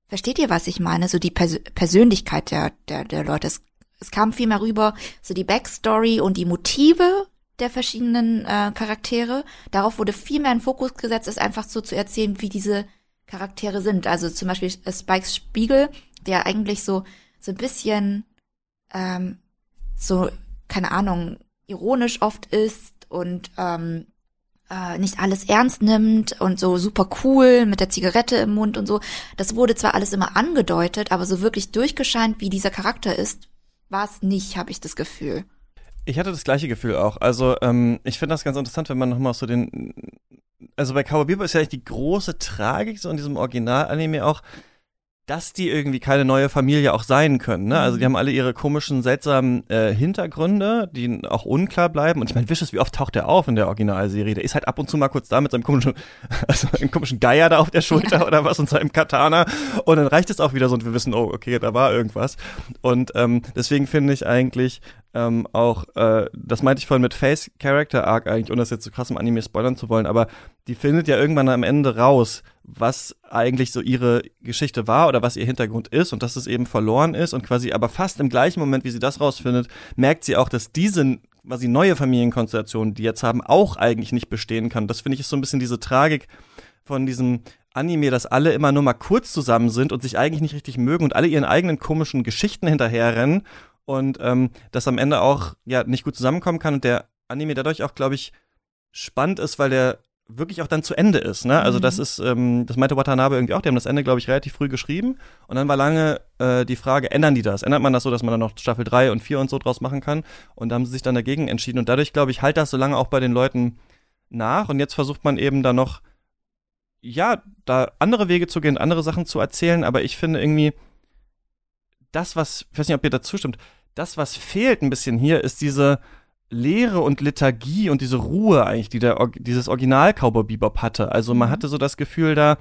Versteht ihr, was ich meine? So die Pers Persönlichkeit der, der, der Leute. Es, es kam viel mehr rüber, so die Backstory und die Motive der verschiedenen äh, Charaktere. Darauf wurde viel mehr ein Fokus gesetzt, es einfach so zu erzählen, wie diese Charaktere sind. Also zum Beispiel Spikes Spiegel der eigentlich so, so ein bisschen, ähm, so, keine Ahnung, ironisch oft ist und ähm, äh, nicht alles ernst nimmt und so super cool mit der Zigarette im Mund und so. Das wurde zwar alles immer angedeutet, aber so wirklich durchgescheint, wie dieser Charakter ist, war es nicht, habe ich das Gefühl. Ich hatte das gleiche Gefühl auch. Also ähm, ich finde das ganz interessant, wenn man nochmal so den, also bei Cowboy Bebop ist ja eigentlich die große Tragik so in diesem Original-Anime auch, dass die irgendwie keine neue Familie auch sein können. Ne? Also die mhm. haben alle ihre komischen, seltsamen äh, Hintergründe, die auch unklar bleiben. Und ich meine, Vicious, wie oft taucht der auf in der Originalserie? Der ist halt ab und zu mal kurz da mit seinem komischen, also einem komischen Geier da auf der Schulter oder was und seinem Katana. Und dann reicht es auch wieder so und wir wissen, oh, okay, da war irgendwas. Und ähm, deswegen finde ich eigentlich ähm, auch, äh, das meinte ich vorhin mit Face Character Arc eigentlich, ohne das jetzt so krass im Anime spoilern zu wollen, aber die findet ja irgendwann am Ende raus, was eigentlich so ihre Geschichte war oder was ihr Hintergrund ist und dass es eben verloren ist und quasi aber fast im gleichen Moment, wie sie das rausfindet, merkt sie auch, dass diese quasi neue Familienkonstellation, die jetzt haben, auch eigentlich nicht bestehen kann. Das finde ich ist so ein bisschen diese Tragik von diesem Anime, dass alle immer nur mal kurz zusammen sind und sich eigentlich nicht richtig mögen und alle ihren eigenen komischen Geschichten hinterherrennen und ähm, das am Ende auch ja nicht gut zusammenkommen kann und der Anime dadurch auch, glaube ich, spannend ist, weil der wirklich auch dann zu Ende ist. Ne? Also mhm. das ist, ähm, das meinte Watanabe irgendwie auch, die haben das Ende, glaube ich, relativ früh geschrieben und dann war lange äh, die Frage, ändern die das? Ändert man das so, dass man dann noch Staffel 3 und 4 und so draus machen kann? Und da haben sie sich dann dagegen entschieden und dadurch, glaube ich, halt das so lange auch bei den Leuten nach und jetzt versucht man eben da noch, ja, da andere Wege zu gehen, andere Sachen zu erzählen, aber ich finde irgendwie, das, was, ich weiß nicht, ob ihr dazu stimmt, das, was fehlt ein bisschen hier, ist diese Lehre und Lethargie und diese Ruhe eigentlich, die der, dieses Original Cowboy Bebop hatte. Also man mhm. hatte so das Gefühl da,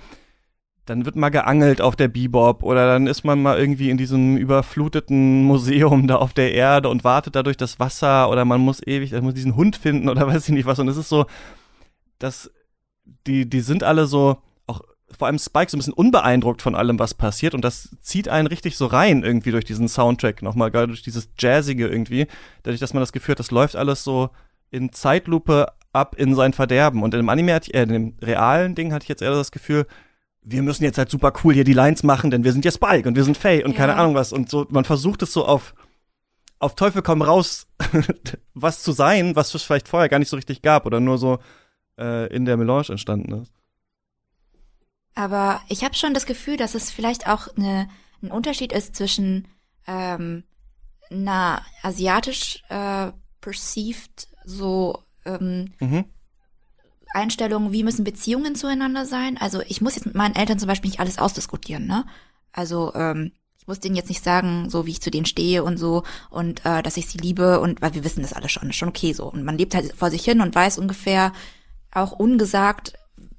dann wird mal geangelt auf der Bebop oder dann ist man mal irgendwie in diesem überfluteten Museum da auf der Erde und wartet da durch das Wasser oder man muss ewig, man muss diesen Hund finden oder weiß ich nicht was. Und es ist so, dass die, die sind alle so, vor allem Spike so ein bisschen unbeeindruckt von allem, was passiert. Und das zieht einen richtig so rein irgendwie durch diesen Soundtrack nochmal, gerade durch dieses Jazzige irgendwie. Dadurch, dass man das Gefühl hat, das läuft alles so in Zeitlupe ab in sein Verderben. Und in dem Anime, äh, in dem realen Ding hatte ich jetzt eher das Gefühl, wir müssen jetzt halt super cool hier die Lines machen, denn wir sind ja Spike und wir sind Faye und ja. keine Ahnung was. Und so, man versucht es so auf, auf Teufel komm raus, was zu sein, was es vielleicht vorher gar nicht so richtig gab oder nur so äh, in der Melange entstanden ist. Aber ich habe schon das Gefühl, dass es vielleicht auch eine, ein Unterschied ist zwischen ähm, einer asiatisch äh, perceived so ähm, mhm. Einstellung, wie müssen Beziehungen zueinander sein. Also ich muss jetzt mit meinen Eltern zum Beispiel nicht alles ausdiskutieren, ne? Also ähm, ich muss denen jetzt nicht sagen, so wie ich zu denen stehe und so und äh, dass ich sie liebe und weil wir wissen das alle schon, ist schon okay so. Und man lebt halt vor sich hin und weiß ungefähr auch ungesagt,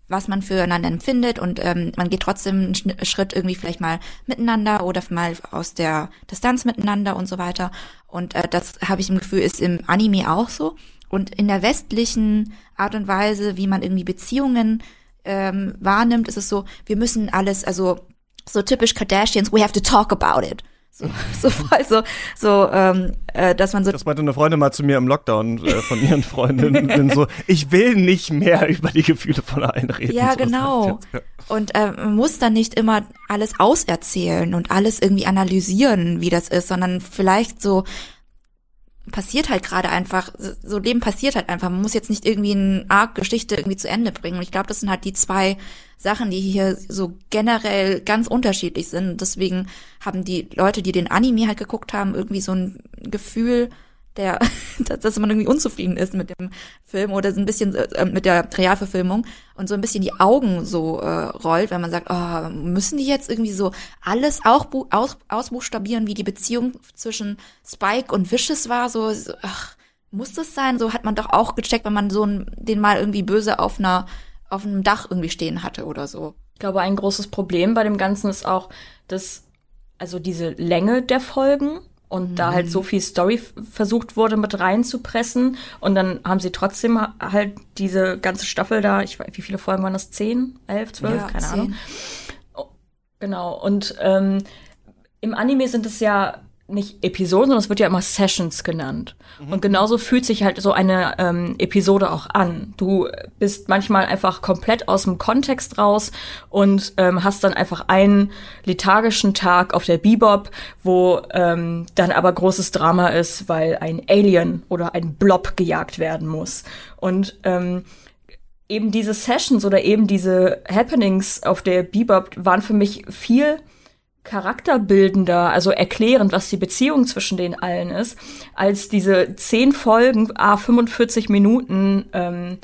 was man füreinander empfindet und ähm, man geht trotzdem einen Schritt irgendwie vielleicht mal miteinander oder mal aus der Distanz miteinander und so weiter. Und äh, das habe ich im Gefühl, ist im Anime auch so. Und in der westlichen Art und Weise, wie man irgendwie Beziehungen ähm, wahrnimmt, ist es so, wir müssen alles, also so typisch Kardashians, we have to talk about it. So, so voll so, so ähm, äh, dass man so. Das meinte eine Freundin mal zu mir im Lockdown äh, von ihren Freundinnen so, ich will nicht mehr über die Gefühle von allen reden. Ja, so, genau. Und äh, man muss dann nicht immer alles auserzählen und alles irgendwie analysieren, wie das ist, sondern vielleicht so passiert halt gerade einfach, so Leben passiert halt einfach. Man muss jetzt nicht irgendwie eine Arc Geschichte irgendwie zu Ende bringen. Und ich glaube, das sind halt die zwei Sachen, die hier so generell ganz unterschiedlich sind. Deswegen haben die Leute, die den Anime halt geguckt haben, irgendwie so ein Gefühl, der, dass man irgendwie unzufrieden ist mit dem Film oder so ein bisschen äh, mit der Realverfilmung und so ein bisschen die Augen so äh, rollt, wenn man sagt, oh, müssen die jetzt irgendwie so alles auch aus, ausbuchstabieren, wie die Beziehung zwischen Spike und Vicious war, so, so ach, muss das sein? So hat man doch auch gecheckt, wenn man so einen, den mal irgendwie böse auf einer auf einem Dach irgendwie stehen hatte oder so. Ich glaube, ein großes Problem bei dem Ganzen ist auch, dass also diese Länge der Folgen und mhm. da halt so viel Story versucht wurde mit reinzupressen und dann haben sie trotzdem halt diese ganze Staffel da, ich weiß, wie viele Folgen waren das? Zehn, elf, zwölf, ja, keine zehn. Ahnung. Oh, genau und ähm, im Anime sind es ja nicht Episoden, sondern es wird ja immer Sessions genannt. Mhm. Und genauso fühlt sich halt so eine ähm, Episode auch an. Du bist manchmal einfach komplett aus dem Kontext raus und ähm, hast dann einfach einen lethargischen Tag auf der Bebop, wo ähm, dann aber großes Drama ist, weil ein Alien oder ein Blob gejagt werden muss. Und ähm, eben diese Sessions oder eben diese Happenings auf der Bebop waren für mich viel charakterbildender, also erklärend, was die Beziehung zwischen den allen ist, als diese zehn Folgen, a 45 Minuten, ähm,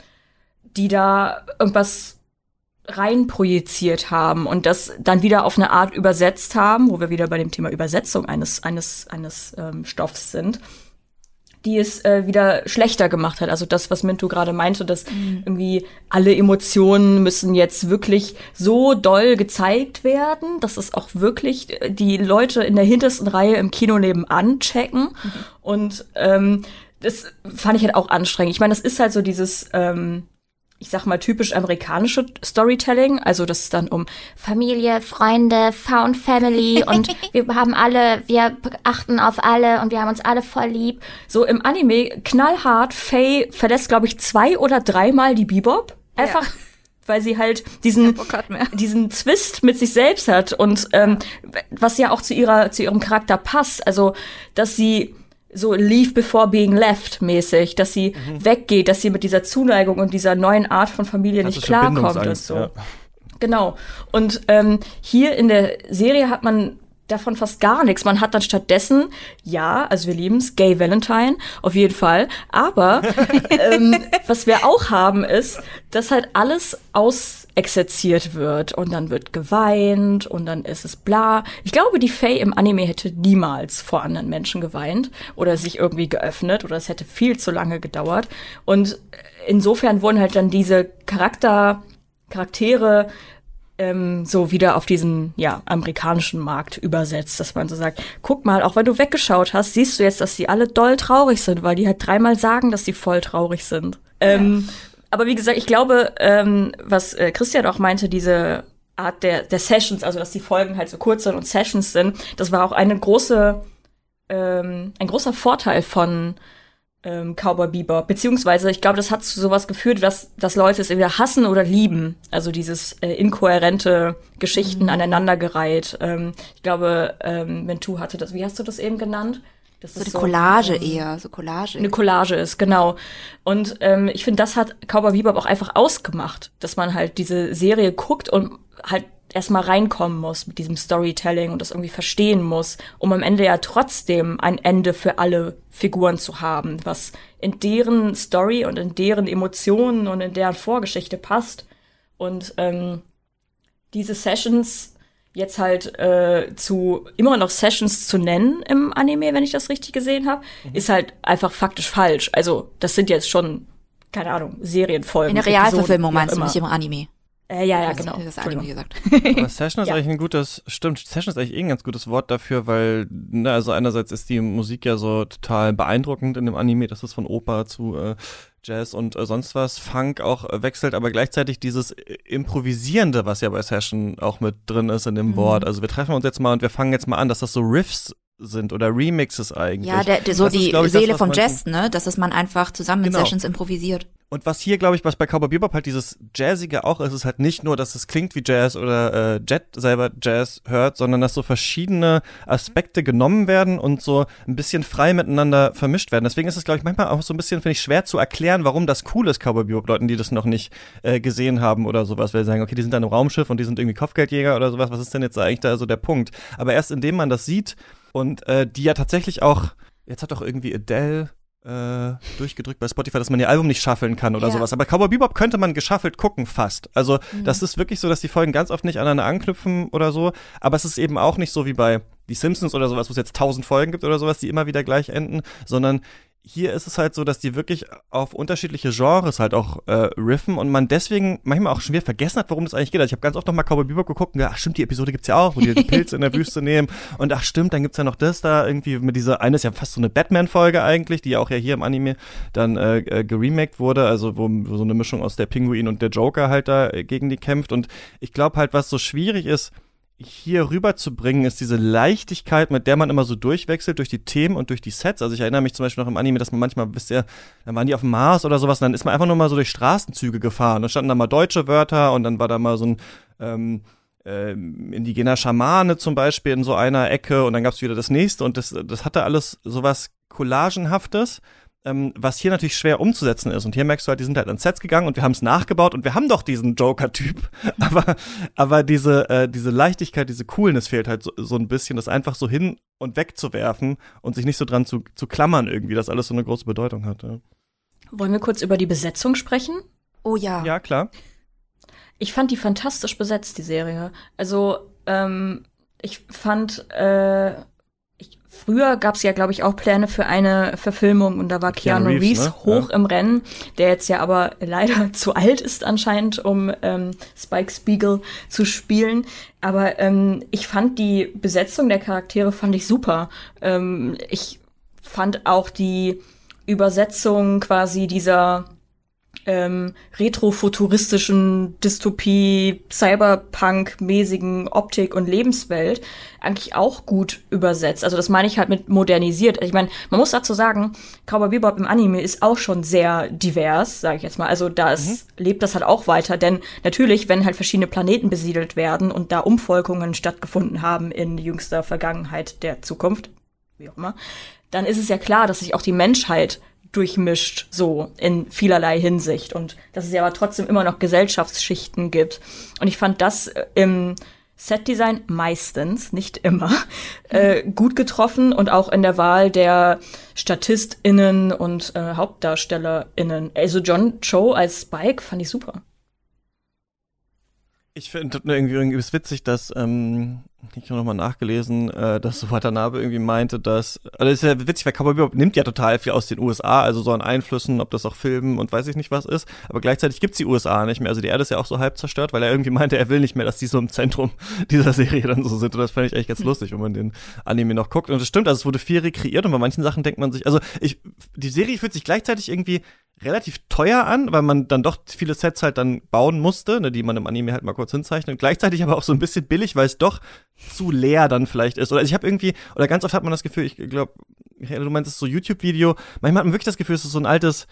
die da irgendwas reinprojiziert haben und das dann wieder auf eine Art übersetzt haben, wo wir wieder bei dem Thema Übersetzung eines eines eines ähm, Stoffs sind die es äh, wieder schlechter gemacht hat. Also das, was Mintu gerade meinte, dass mhm. irgendwie alle Emotionen müssen jetzt wirklich so doll gezeigt werden, dass es auch wirklich äh, die Leute in der hintersten Reihe im Kino nebenan checken. Mhm. Und ähm, das fand ich halt auch anstrengend. Ich meine, das ist halt so dieses ähm, ich sag mal, typisch amerikanische Storytelling. Also das ist dann um Familie, Freunde, Found Family und wir haben alle, wir achten auf alle und wir haben uns alle voll lieb. So im Anime knallhart, Faye verlässt, glaube ich, zwei oder dreimal die Bebop. Einfach. Ja weil sie halt diesen diesen Twist mit sich selbst hat und ähm, was ja auch zu ihrer zu ihrem Charakter passt, also dass sie so leave before being left mäßig, dass sie mhm. weggeht, dass sie mit dieser Zuneigung und dieser neuen Art von Familie nicht klarkommt. Ist so. Ja. Genau. Und ähm, hier in der Serie hat man davon fast gar nichts. Man hat dann stattdessen, ja, also wir lieben's, Gay Valentine, auf jeden Fall. Aber ähm, was wir auch haben, ist, dass halt alles ausexerziert wird und dann wird geweint und dann ist es bla. Ich glaube, die Faye im Anime hätte niemals vor anderen Menschen geweint oder sich irgendwie geöffnet oder es hätte viel zu lange gedauert. Und insofern wurden halt dann diese Charakter, Charaktere ähm, so wieder auf diesen ja amerikanischen Markt übersetzt, dass man so sagt, guck mal, auch wenn du weggeschaut hast, siehst du jetzt, dass die alle doll traurig sind, weil die halt dreimal sagen, dass sie voll traurig sind. Ähm, aber wie gesagt, ich glaube, ähm, was äh, Christian auch meinte, diese Art der, der Sessions, also dass die Folgen halt so kurz sind und Sessions sind, das war auch eine große, ähm, ein großer Vorteil von ähm, Cowboy Bebop. Beziehungsweise, ich glaube, das hat zu sowas geführt, dass, dass Leute es entweder hassen oder lieben. Also dieses äh, inkohärente Geschichten mhm. aneinandergereiht. Ähm, ich glaube, ähm, Mentu hatte das, wie hast du das eben genannt? Das so eine so, Collage ähm, eher, so Collage. Eine Collage ist, genau. Und ähm, ich finde, das hat Cowboy Bebop auch einfach ausgemacht, dass man halt diese Serie guckt und halt erstmal reinkommen muss mit diesem Storytelling und das irgendwie verstehen muss, um am Ende ja trotzdem ein Ende für alle Figuren zu haben, was in deren Story und in deren Emotionen und in deren Vorgeschichte passt. Und ähm, diese Sessions jetzt halt äh, zu immer noch Sessions zu nennen im Anime, wenn ich das richtig gesehen habe, mhm. ist halt einfach faktisch falsch. Also das sind jetzt schon keine Ahnung Serienfolgen. In der Realverfilmung meinst du nicht im Anime? Äh, ja, ja, Das- genau. Das Anime Entschuldigung. gesagt. Aber Session ist Ja. eigentlich ein gutes, stimmt, Session ist eigentlich eh ein ganz gutes Wort dafür, weil, ne, also einerseits ist die Musik ja so total beeindruckend in dem Anime, dass es von Oper zu äh, Jazz und äh, sonst was, Funk auch äh, wechselt, aber gleichzeitig dieses äh, Improvisierende, was ja bei Session auch mit drin ist in dem Mhm. Wort. Also wir treffen uns jetzt mal und wir fangen jetzt mal an, dass das so Riffs sind oder Remixes eigentlich. Ja, der, der, so Das ist, die glaub ich, das, Seele vom manchen- Jazz, ne? Dass es man einfach zusammen in Genau. Sessions improvisiert. Und was hier, glaube ich, was bei Cowboy Bebop halt dieses Jazzige auch ist, ist halt nicht nur, dass es klingt wie Jazz oder äh, Jet selber Jazz hört, sondern dass so verschiedene Aspekte genommen werden und so ein bisschen frei miteinander vermischt werden. Deswegen ist es, glaube ich, manchmal auch so ein bisschen, finde ich, schwer zu erklären, warum das cool ist, Cowboy Bebop, Leuten, die das noch nicht äh, gesehen haben oder sowas, weil sie sagen, okay, die sind da einem Raumschiff und die sind irgendwie Kopfgeldjäger oder sowas, was ist denn jetzt eigentlich da so der Punkt? Aber erst indem man das sieht und äh, die ja tatsächlich auch, jetzt hat doch irgendwie Adele äh, durchgedrückt bei Spotify, dass man ihr Album nicht shuffeln kann oder Ja. sowas. Aber Cowboy Bebop könnte man geschaffelt gucken, fast. Also Mhm. das ist wirklich so, dass die Folgen ganz oft nicht aneinander anknüpfen oder so. Aber es ist eben auch nicht so wie bei Die Simpsons oder sowas, wo es jetzt tausend Folgen gibt oder sowas, die immer wieder gleich enden, sondern hier ist es halt so, dass die wirklich auf unterschiedliche Genres halt auch äh, riffen und man deswegen manchmal auch schon wieder vergessen hat, worum es eigentlich geht. Also ich habe ganz oft noch mal Cowboy Bebop geguckt und gedacht, ach stimmt, die Episode gibt's ja auch, wo die die Pilze in der Wüste nehmen und ach stimmt, dann gibt's ja noch das da irgendwie mit dieser, eine ist ja fast so eine Batman-Folge eigentlich, die ja auch ja hier im Anime dann äh, äh, geremaked wurde, also wo, wo so eine Mischung aus der Pinguin und der Joker halt da äh, gegen die kämpft und ich glaube halt, was so schwierig ist, hier rüberzubringen, ist diese Leichtigkeit, mit der man immer so durchwechselt durch die Themen und durch die Sets. Also ich erinnere mich zum Beispiel noch im Anime, dass man manchmal, wisst ihr, dann waren die auf dem Mars oder sowas, und dann ist man einfach nur mal so durch Straßenzüge gefahren. Da standen da mal deutsche Wörter und dann war da mal so ein ähm, ähm, indigener Schamane zum Beispiel in so einer Ecke und dann gab's wieder das nächste und das, das hatte alles sowas Collagenhaftes ähm, was hier natürlich schwer umzusetzen ist. Und hier merkst du halt, die sind halt ans Sets gegangen und wir haben es nachgebaut und wir haben doch diesen Joker-Typ. aber, aber diese, äh, diese Leichtigkeit, diese Coolness fehlt halt so, so ein bisschen, das einfach so hin und weg zu werfen und sich nicht so dran zu, zu klammern irgendwie, dass alles so eine große Bedeutung hat. Ja, Wollen wir kurz über die Besetzung sprechen? Oh ja. ja klar. Ich fand die fantastisch besetzt, die Serie. Also, ähm, ich fand, äh, früher gab es ja, glaube ich, auch Pläne für eine Verfilmung und da war Keanu Keanu, Reeves, Reeves, ne? hoch Ja. im Rennen, der jetzt ja aber leider zu alt ist anscheinend, um ähm, Spike Spiegel zu spielen. Aber ähm, ich fand die Besetzung der Charaktere fand ich super. Ähm, ich fand auch die Übersetzung quasi dieser ähm, retrofuturistischen Dystopie, Cyberpunk-mäßigen Optik und Lebenswelt eigentlich auch gut übersetzt. Also das meine ich halt mit modernisiert. Ich meine, man muss dazu sagen, Cowboy Bebop im Anime ist auch schon sehr divers, sage ich jetzt mal. Also da ist, lebt das halt auch weiter, denn natürlich, wenn halt verschiedene Planeten besiedelt werden und da Umvolkungen stattgefunden haben in jüngster Vergangenheit der Zukunft, wie auch immer, dann ist es ja klar, dass sich auch die Menschheit durchmischt, so in vielerlei Hinsicht und dass es ja aber trotzdem immer noch Gesellschaftsschichten gibt. Und ich fand das äh, im Setdesign meistens, nicht immer, äh, gut getroffen und auch in der Wahl der StatistInnen und äh, HauptdarstellerInnen. Also John Cho als Spike fand ich super. Ich finde irgendwie, irgendwie ist witzig, dass ähm, ich habe nochmal nachgelesen, äh, dass Watanabe irgendwie meinte, dass also das ist ja witzig, weil Cowboy Bebop nimmt ja total viel aus den USA, also so an Einflüssen, ob das auch Filmen und weiß ich nicht was ist, aber gleichzeitig gibt's die USA nicht mehr. Also die Erde ist ja auch so halb zerstört, weil er irgendwie meinte, er will nicht mehr, dass die so im Zentrum dieser Serie dann so sind. Und das fand ich echt ganz lustig, wenn man den Anime noch guckt. Und es stimmt, also es wurde viel rekreiert und bei manchen Sachen denkt man sich, also ich, die Serie fühlt sich gleichzeitig irgendwie relativ teuer an, weil man dann doch viele Sets halt dann bauen musste, ne, die man im Anime halt mal kurz hinzeichnet. Gleichzeitig aber auch so ein bisschen billig, weil es doch zu leer dann vielleicht ist. Oder ich habe irgendwie, oder ganz oft hat man das Gefühl, ich glaube, du meinst es ist so YouTube-Video, manchmal hat man wirklich das Gefühl, es ist so ein altes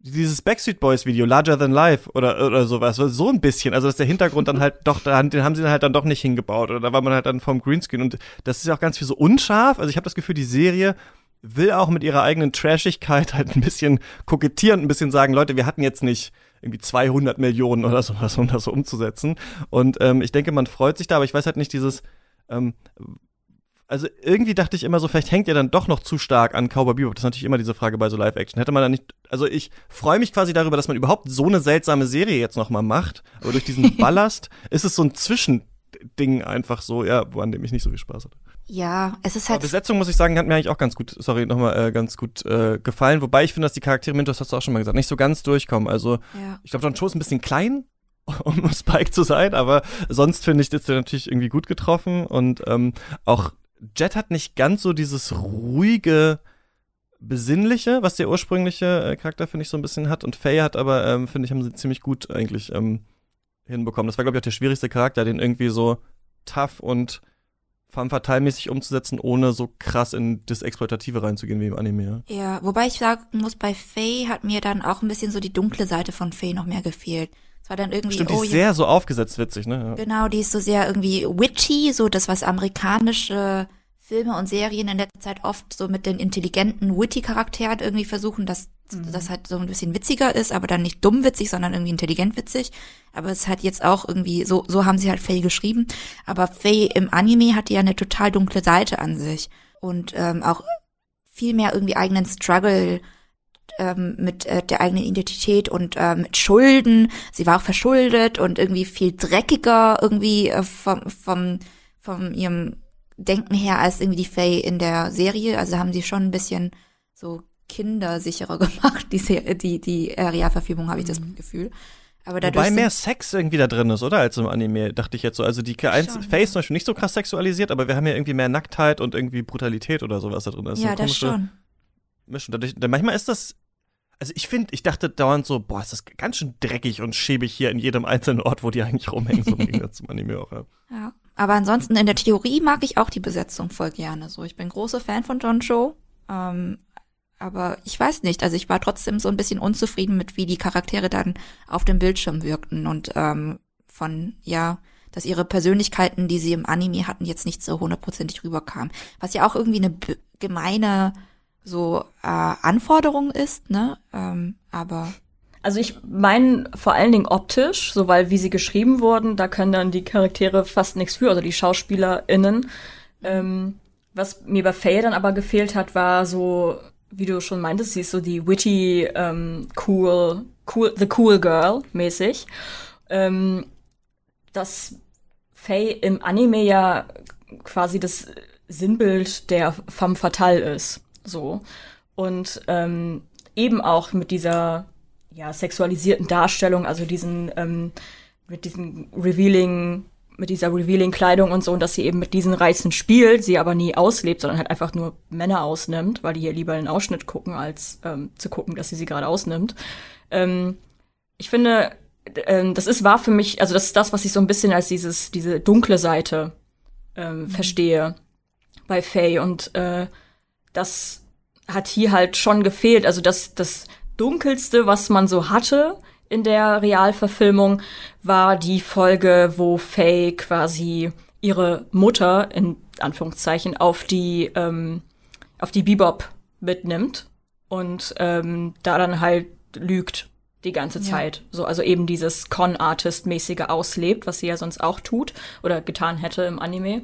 dieses Backstreet Boys Video, Larger Than Life oder, oder sowas, so ein bisschen, also dass der Hintergrund dann halt doch, den haben sie dann halt dann doch nicht hingebaut. Oder da war man halt dann vom Greenscreen. Und das ist ja auch ganz viel so unscharf, also ich habe das Gefühl, die Serie will auch mit ihrer eigenen Trashigkeit halt ein bisschen kokettieren, ein bisschen sagen, Leute, wir hatten jetzt nicht irgendwie 200 Millionen oder sowas, um das so umzusetzen. Und ähm, ich denke, man freut sich da, aber ich weiß halt nicht dieses, ähm, also irgendwie dachte ich immer so, vielleicht hängt ihr dann doch noch zu stark an Cowboy Bebop. Das ist natürlich immer diese Frage bei so Live-Action. Hätte man da nicht, also ich freue mich quasi darüber, dass man überhaupt so eine seltsame Serie jetzt noch mal macht. Aber durch diesen Ballast ist es so ein Zwischending einfach so, ja, an dem ich nicht so viel Spaß hatte. Ja, es ist Aber halt. Besetzung, muss ich sagen, hat mir eigentlich auch ganz gut, sorry, nochmal äh, ganz gut äh, gefallen. Wobei ich finde, dass die Charaktere, Mintos hast du auch schon mal gesagt, nicht so ganz durchkommen. Also Ja. ich glaube, John Cho ist ein bisschen klein um Spike zu sein, aber sonst finde ich, ist der natürlich irgendwie gut getroffen und ähm, auch Jet hat nicht ganz so dieses ruhige, besinnliche, was der ursprüngliche äh, Charakter, finde ich, so ein bisschen hat. Und Faye hat aber, ähm, finde ich, haben sie ziemlich gut eigentlich ähm, hinbekommen. Das war, glaube ich, auch der schwierigste Charakter, den irgendwie so tough und femme umzusetzen, ohne so krass in das Exploitative reinzugehen wie im Anime. Ja, wobei ich sagen muss, bei Faye hat mir dann auch ein bisschen so die dunkle Seite von Faye noch mehr gefehlt. Es war dann irgendwie, Stimmt, oh, die ist ja, sehr so aufgesetzt witzig, ne? Ja. Genau, die ist so sehr irgendwie witchy, so das, was amerikanische Filme und Serien in letzter Zeit oft so mit den intelligenten, witty Charakteren irgendwie versuchen, dass das halt so ein bisschen witziger ist, aber dann nicht dumm witzig, sondern irgendwie intelligent witzig. Aber es hat jetzt auch irgendwie, so, so haben sie halt Faye geschrieben. Aber Faye im Anime hat ja eine total dunkle Seite an sich. Und ähm, auch viel mehr irgendwie eigenen Struggle ähm, mit äh, der eigenen Identität und äh, mit Schulden. Sie war auch verschuldet und irgendwie viel dreckiger irgendwie äh, vom, vom, vom ihrem Denken her als irgendwie die Faye in der Serie. Also haben sie schon ein bisschen so kindersicherer gemacht, die, Se- die, die äh, Realverfilmung, habe ich das Gefühl. Aber dadurch Wobei mehr Sex irgendwie da drin ist, oder? Als im Anime, dachte ich jetzt so. Also die K1 Schon, Face zum Beispiel nicht so krass sexualisiert, aber wir haben ja irgendwie mehr Nacktheit und irgendwie Brutalität oder sowas da drin. Das ist ja, eine das schon. Mischung. Dadurch, manchmal ist das. Also ich finde, ich dachte dauernd so, boah, ist das ganz schön dreckig und schäbig hier in jedem einzelnen Ort, wo die eigentlich rumhängen, so im Gegensatz zum Anime auch. Ja. Ja. Aber ansonsten in der Theorie mag ich auch die Besetzung voll gerne. So, ich bin großer Fan von John Cho. Ähm, aber ich weiß nicht, also ich war trotzdem so ein bisschen unzufrieden mit, wie die Charaktere dann auf dem Bildschirm wirkten und ähm, von, ja, dass ihre Persönlichkeiten, die sie im Anime hatten, jetzt nicht so hundertprozentig rüberkamen. Was ja auch irgendwie eine gemeine so äh, Anforderung ist, ne? Ähm, aber Also ich meine vor allen Dingen optisch, so weil wie sie geschrieben wurden, da können dann die Charaktere fast nichts für, also die SchauspielerInnen. Ähm, was mir bei Faye dann aber gefehlt hat, war so, wie du schon meintest, sie ist so die witty, ähm, cool, cool, the cool girl mäßig. Ähm, dass Faye im Anime ja quasi das Sinnbild der femme fatale ist, so. Und ähm, eben auch mit dieser ja, sexualisierten Darstellung, also diesen, ähm, mit diesen revealing, mit dieser revealing Kleidung und so, und dass sie eben mit diesen Reizen spielt, sie aber nie auslebt, sondern halt einfach nur Männer ausnimmt, weil die hier lieber einen Ausschnitt gucken, als ähm, zu gucken, dass sie sie gerade ausnimmt. Ähm, ich finde, ähm, das ist war für mich, also das ist das, was ich so ein bisschen als dieses, diese dunkle Seite ähm, verstehe bei Faye und äh, das hat hier halt schon gefehlt. Also das, das Dunkelste, was man so hatte in der Realverfilmung, war die Folge, wo Faye quasi ihre Mutter, in Anführungszeichen, auf die, ähm, auf die Bebop mitnimmt und ähm, da dann halt lügt die ganze Ja. Zeit. So, also eben dieses Con-Artist-mäßige auslebt, was sie ja sonst auch tut oder getan hätte im Anime.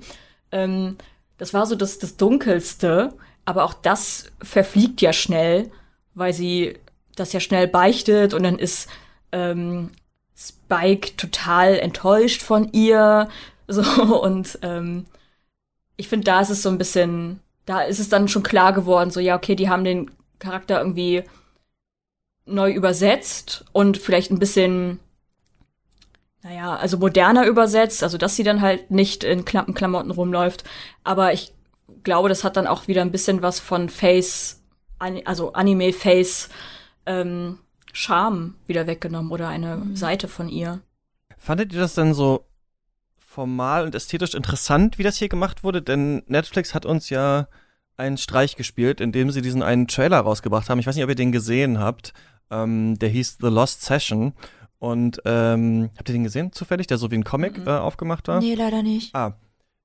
Ähm, das war so das, das Dunkelste, aber auch das verfliegt ja schnell, weil sie das ja schnell beichtet und dann ist ähm, Spike total enttäuscht von ihr. So, und ähm, ich finde, da ist es so ein bisschen, da ist es dann schon klar geworden, so, ja, okay, die haben den Charakter irgendwie neu übersetzt und vielleicht ein bisschen, naja, also moderner übersetzt, also dass sie dann halt nicht in knappen Klamotten rumläuft. Aber ich glaube, das hat dann auch wieder ein bisschen was von Face, also Anime-Face, ähm, Charme wieder weggenommen oder eine Seite von ihr. Fandet ihr das denn so formal und ästhetisch interessant, wie das hier gemacht wurde? Denn Netflix hat uns ja einen Streich gespielt, indem sie diesen einen Trailer rausgebracht haben. Ich weiß nicht, ob ihr den gesehen habt. Ähm, der hieß The Lost Session. Und ähm, habt ihr den gesehen zufällig, der so wie ein Comic Mhm. äh, aufgemacht war? nee, leider nicht. Ah,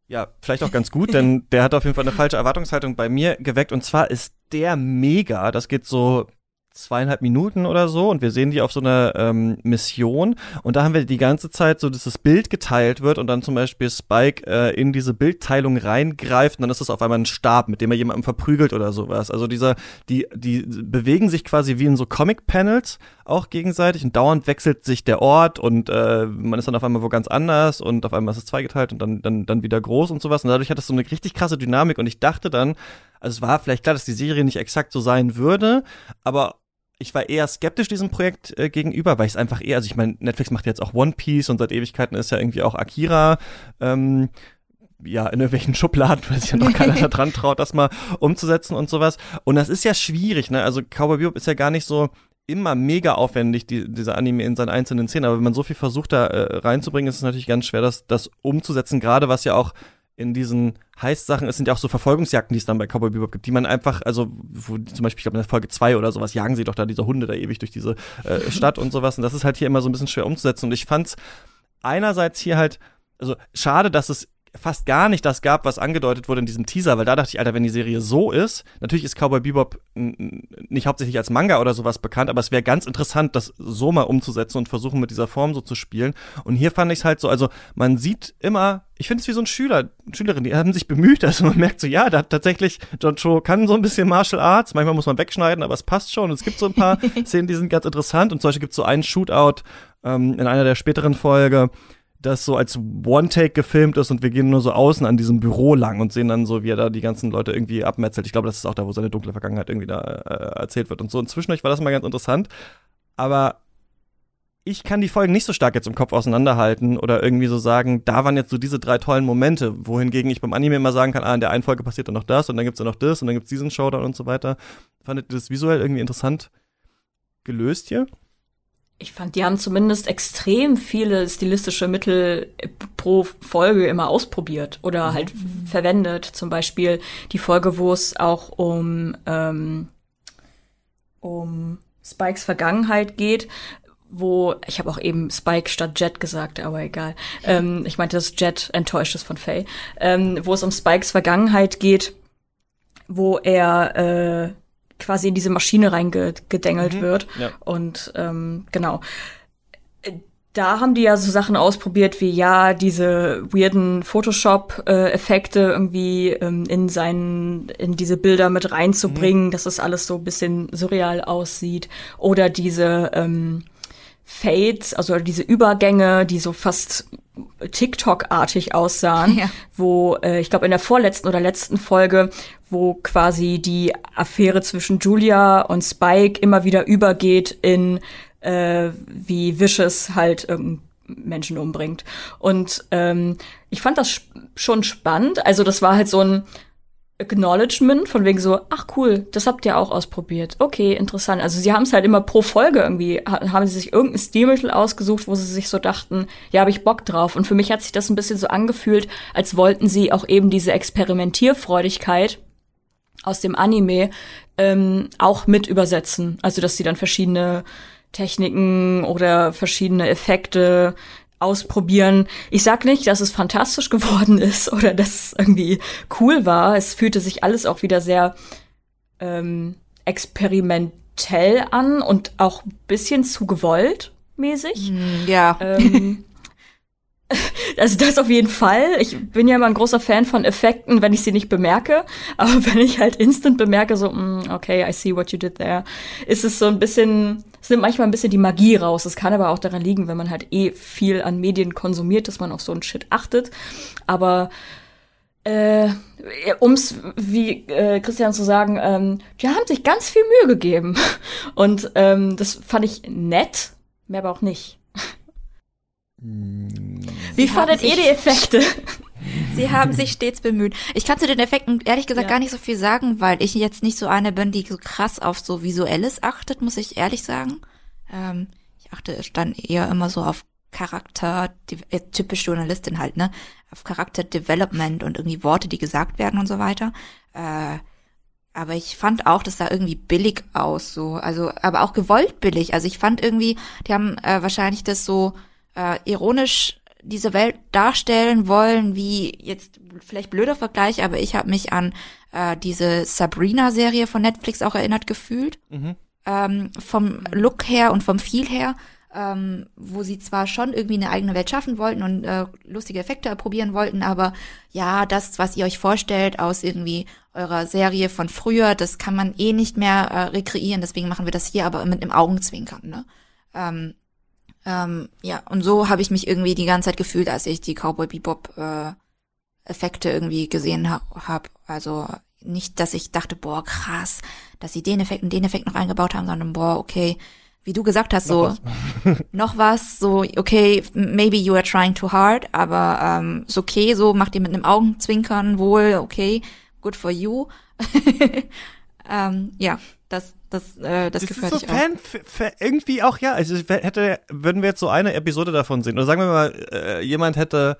ja, vielleicht auch ganz gut, denn der hat auf jeden Fall eine falsche Erwartungshaltung bei mir geweckt. Und zwar ist der mega. Das geht so zweieinhalb Minuten oder so und wir sehen die auf so einer ähm, Mission und da haben wir die ganze Zeit so, dass das Bild geteilt wird und dann zum Beispiel Spike äh, in diese Bildteilung reingreift und dann ist das auf einmal ein Stab, mit dem er jemanden verprügelt oder sowas. Also dieser, die, die bewegen sich quasi wie in so Comic-Panels auch gegenseitig und dauernd wechselt sich der Ort und äh, man ist dann auf einmal wo ganz anders und auf einmal ist es zweigeteilt und dann, dann, dann wieder groß und sowas und dadurch hat das so eine richtig krasse Dynamik und ich dachte dann, also es war vielleicht klar, dass die Serie nicht exakt so sein würde, aber ich war eher skeptisch diesem Projekt äh, gegenüber, weil ich es einfach eher, also ich meine, Netflix macht jetzt auch One Piece und seit Ewigkeiten ist ja irgendwie auch Akira ähm, ja, in irgendwelchen Schubladen, weil sich ja noch keiner da dran traut, das mal umzusetzen und sowas. Und das ist ja schwierig, ne? Also Cowboy Bebop ist ja gar nicht so immer mega aufwendig, die, dieser Anime in seinen einzelnen Szenen. Aber wenn man so viel versucht, da äh, reinzubringen, ist es natürlich ganz schwer, das, das umzusetzen. Gerade was ja auch in diesen Heist-Sachen, es sind ja auch so Verfolgungsjagden, die es dann bei Cowboy Bebop gibt, die man einfach, also wo, zum Beispiel, ich glaube in der Folge 2 oder sowas, jagen sie doch da diese Hunde da ewig durch diese äh, Stadt und sowas. Und das ist halt hier immer so ein bisschen schwer umzusetzen. Und ich fand's einerseits hier halt, also schade, dass es fast gar nicht das gab, was angedeutet wurde in diesem Teaser, weil da dachte ich, Alter, wenn die Serie so ist, natürlich ist Cowboy Bebop nicht hauptsächlich als Manga oder sowas bekannt, aber es wäre ganz interessant, das so mal umzusetzen und versuchen mit dieser Form so zu spielen. Und hier fand ich es halt so, also man sieht immer, ich finde es wie so ein Schüler, Schülerin, die haben sich bemüht, also man merkt so, ja, da tatsächlich, John Cho kann so ein bisschen Martial Arts, manchmal muss man wegschneiden, aber es passt schon. Und es gibt so ein paar Szenen, die sind ganz interessant und zum Beispiel gibt es so einen Shootout ähm, in einer der späteren Folge, das so als One-Take gefilmt ist und wir gehen nur so außen an diesem Büro lang und sehen dann so, wie er da die ganzen Leute irgendwie abmetzelt. Ich glaube, das ist auch da, wo seine dunkle Vergangenheit irgendwie da äh, erzählt wird und so. Und zwischendurch war das mal ganz interessant. Aber ich kann die Folgen nicht so stark jetzt im Kopf auseinanderhalten oder irgendwie so sagen, da waren jetzt so diese drei tollen Momente, wohingegen ich beim Anime immer sagen kann, ah, in der einen Folge passiert dann noch das und dann gibt's dann noch das und dann gibt's diesen Showdown und so weiter. Fandet ihr das visuell irgendwie interessant gelöst hier? Ich fand, die haben zumindest extrem viele stilistische Mittel pro Folge immer ausprobiert oder mhm. halt verwendet. Zum Beispiel die Folge, wo es auch um, ähm, um Spikes Vergangenheit geht, wo, ich habe auch eben Spike statt Jet gesagt, aber egal. Ähm, ich meinte, dass Jet enttäuscht ist von Faye. Ähm, wo es um Spikes Vergangenheit geht, wo er äh, quasi in diese Maschine reingedengelt mhm. wird. Ja. Und ähm, genau. Da haben die ja so Sachen ausprobiert wie ja diese weirden Photoshop-Effekte irgendwie ähm, in seinen in diese Bilder mit reinzubringen, mhm. dass das alles so ein bisschen surreal aussieht oder diese ähm, Fades, also diese Übergänge, die so fast TikTok-artig aussahen, ja. wo äh, ich glaube in der vorletzten oder letzten Folge, wo quasi die Affäre zwischen Julia und Spike immer wieder übergeht in äh, wie Vicious halt ähm, Menschen umbringt. Und ähm, ich fand das schon spannend. Also das war halt so ein Acknowledgement von wegen so, ach cool, das habt ihr auch ausprobiert. Okay, interessant. Also sie haben es halt immer pro Folge irgendwie, haben sie sich irgendein Stilmittel ausgesucht, wo sie sich so dachten, ja, habe ich Bock drauf. Und für mich hat sich das ein bisschen so angefühlt, als wollten sie auch eben diese Experimentierfreudigkeit aus dem Anime ähm, auch mit übersetzen. Also dass sie dann verschiedene Techniken oder verschiedene Effekte ausprobieren. Ich sag nicht, dass es fantastisch geworden ist oder dass es irgendwie cool war. Es fühlte sich alles auch wieder sehr ähm, experimentell an und auch bisschen zu gewollt mäßig. Hm, ja. Ähm, also das auf jeden Fall. Ich bin ja immer ein großer Fan von Effekten, wenn ich sie nicht bemerke. Aber wenn ich halt instant bemerke, so, mm, okay, I see what you did there, ist es so ein bisschen, es nimmt manchmal ein bisschen die Magie raus. Es kann aber auch daran liegen, wenn man halt eh viel an Medien konsumiert, dass man auf so einen Shit achtet. Aber äh, ums, wie äh, Christian zu sagen, ähm, die haben sich ganz viel Mühe gegeben. Und ähm, das fand ich nett, mehr aber auch nicht. Wie fandet ihr die Effekte? Sie haben sich stets bemüht. Ich kann zu den Effekten ehrlich gesagt ja. gar nicht so viel sagen, weil ich jetzt nicht so eine bin, die so krass auf so Visuelles achtet, muss ich ehrlich sagen. Ähm, ich achte dann eher immer so auf Charakter, die, äh, typisch Journalistin halt, ne? Auf Charakter Development und irgendwie Worte, die gesagt werden und so weiter. Äh, aber ich fand auch, das sah irgendwie billig aus, so. Also, aber auch gewollt billig. Also ich fand irgendwie, die haben äh, wahrscheinlich das so äh, ironisch diese Welt darstellen wollen, wie jetzt vielleicht blöder Vergleich, aber ich habe mich an äh, diese Sabrina-Serie von Netflix auch erinnert gefühlt. Mhm. Ähm, vom Look her und vom Feel her, ähm, wo sie zwar schon irgendwie eine eigene Welt schaffen wollten und äh, lustige Effekte probieren wollten, aber ja, das, was ihr euch vorstellt aus irgendwie eurer Serie von früher, das kann man eh nicht mehr äh, rekreieren, deswegen machen wir das hier aber mit einem Augenzwinkern. Ne? Ähm, ähm, ja, und so habe ich mich irgendwie die ganze Zeit gefühlt, als ich die Cowboy Bebop äh, Effekte irgendwie gesehen ha habe. Also nicht, dass ich dachte, boah, krass, dass sie den Effekt und den Effekt noch eingebaut haben, sondern boah, okay, wie du gesagt hast, so Noch was. noch was, so okay, maybe you are trying too hard, aber ähm, ist okay, so macht ihr mit einem Augenzwinkern wohl, okay, good for you. ähm, ja, das das äh, das, Das gefällt ist so. Fan, f- f- irgendwie auch, ja. Also hätte, würden wir jetzt so eine Episode davon sehen. Oder sagen wir mal, äh, jemand hätte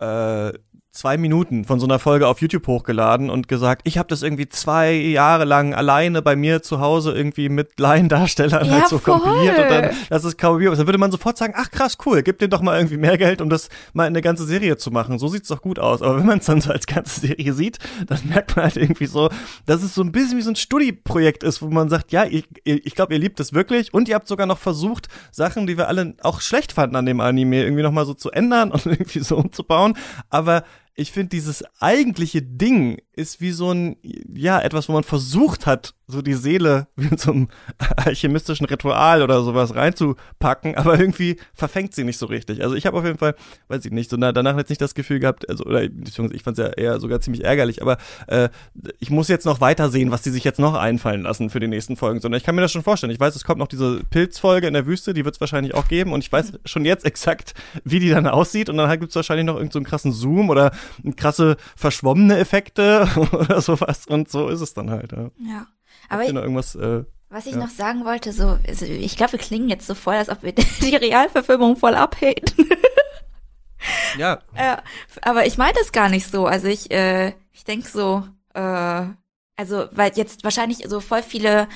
äh, zwei Minuten von so einer Folge auf YouTube hochgeladen und gesagt, ich habe das irgendwie zwei Jahre lang alleine bei mir zu Hause irgendwie mit Laiendarstellern Ja, halt so voll. kompiliert und dann, das ist kaum Dann würde man sofort sagen, ach krass, cool, gib dem doch mal irgendwie mehr Geld, um das mal in eine ganze Serie zu machen. So sieht's doch gut aus. Aber wenn man es dann so als ganze Serie sieht, dann merkt man halt irgendwie so, dass es so ein bisschen wie so ein Studieprojekt ist, wo man sagt, ja, ich, ich glaube, ihr liebt es wirklich und ihr habt sogar noch versucht, Sachen, die wir alle auch schlecht fanden an dem Anime, irgendwie nochmal so zu ändern und irgendwie so umzubauen. Aber ich finde, dieses eigentliche Ding ist wie so ein, ja, etwas, wo man versucht hat, so die Seele wie in so einem alchemistischen Ritual oder sowas reinzupacken, aber irgendwie verfängt sie nicht so richtig. Also ich habe auf jeden Fall, weiß ich nicht, so na, danach jetzt nicht das Gefühl gehabt, also, oder beziehungsweise ich fand es ja eher sogar ziemlich ärgerlich, aber äh, ich muss jetzt noch weiter sehen, was die sich jetzt noch einfallen lassen für die nächsten Folgen, sondern ich kann mir das schon vorstellen. Ich weiß, es kommt noch diese Pilzfolge in der Wüste, die wird es wahrscheinlich auch geben und ich weiß schon jetzt exakt, wie die dann aussieht und dann gibt es wahrscheinlich noch irgendeinen so einen krassen Zoom oder krasse verschwommene Effekte oder sowas und so ist es dann halt. Ja. Ja. Aber ich, noch irgendwas äh, was ich ja. noch sagen wollte, so, also ich glaube, wir klingen jetzt so voll, als ob wir die Realverfilmung voll abhaten. ja, Äh, aber ich meine das gar nicht so. Also ich, äh, ich denke so, äh, also weil jetzt wahrscheinlich so voll viele,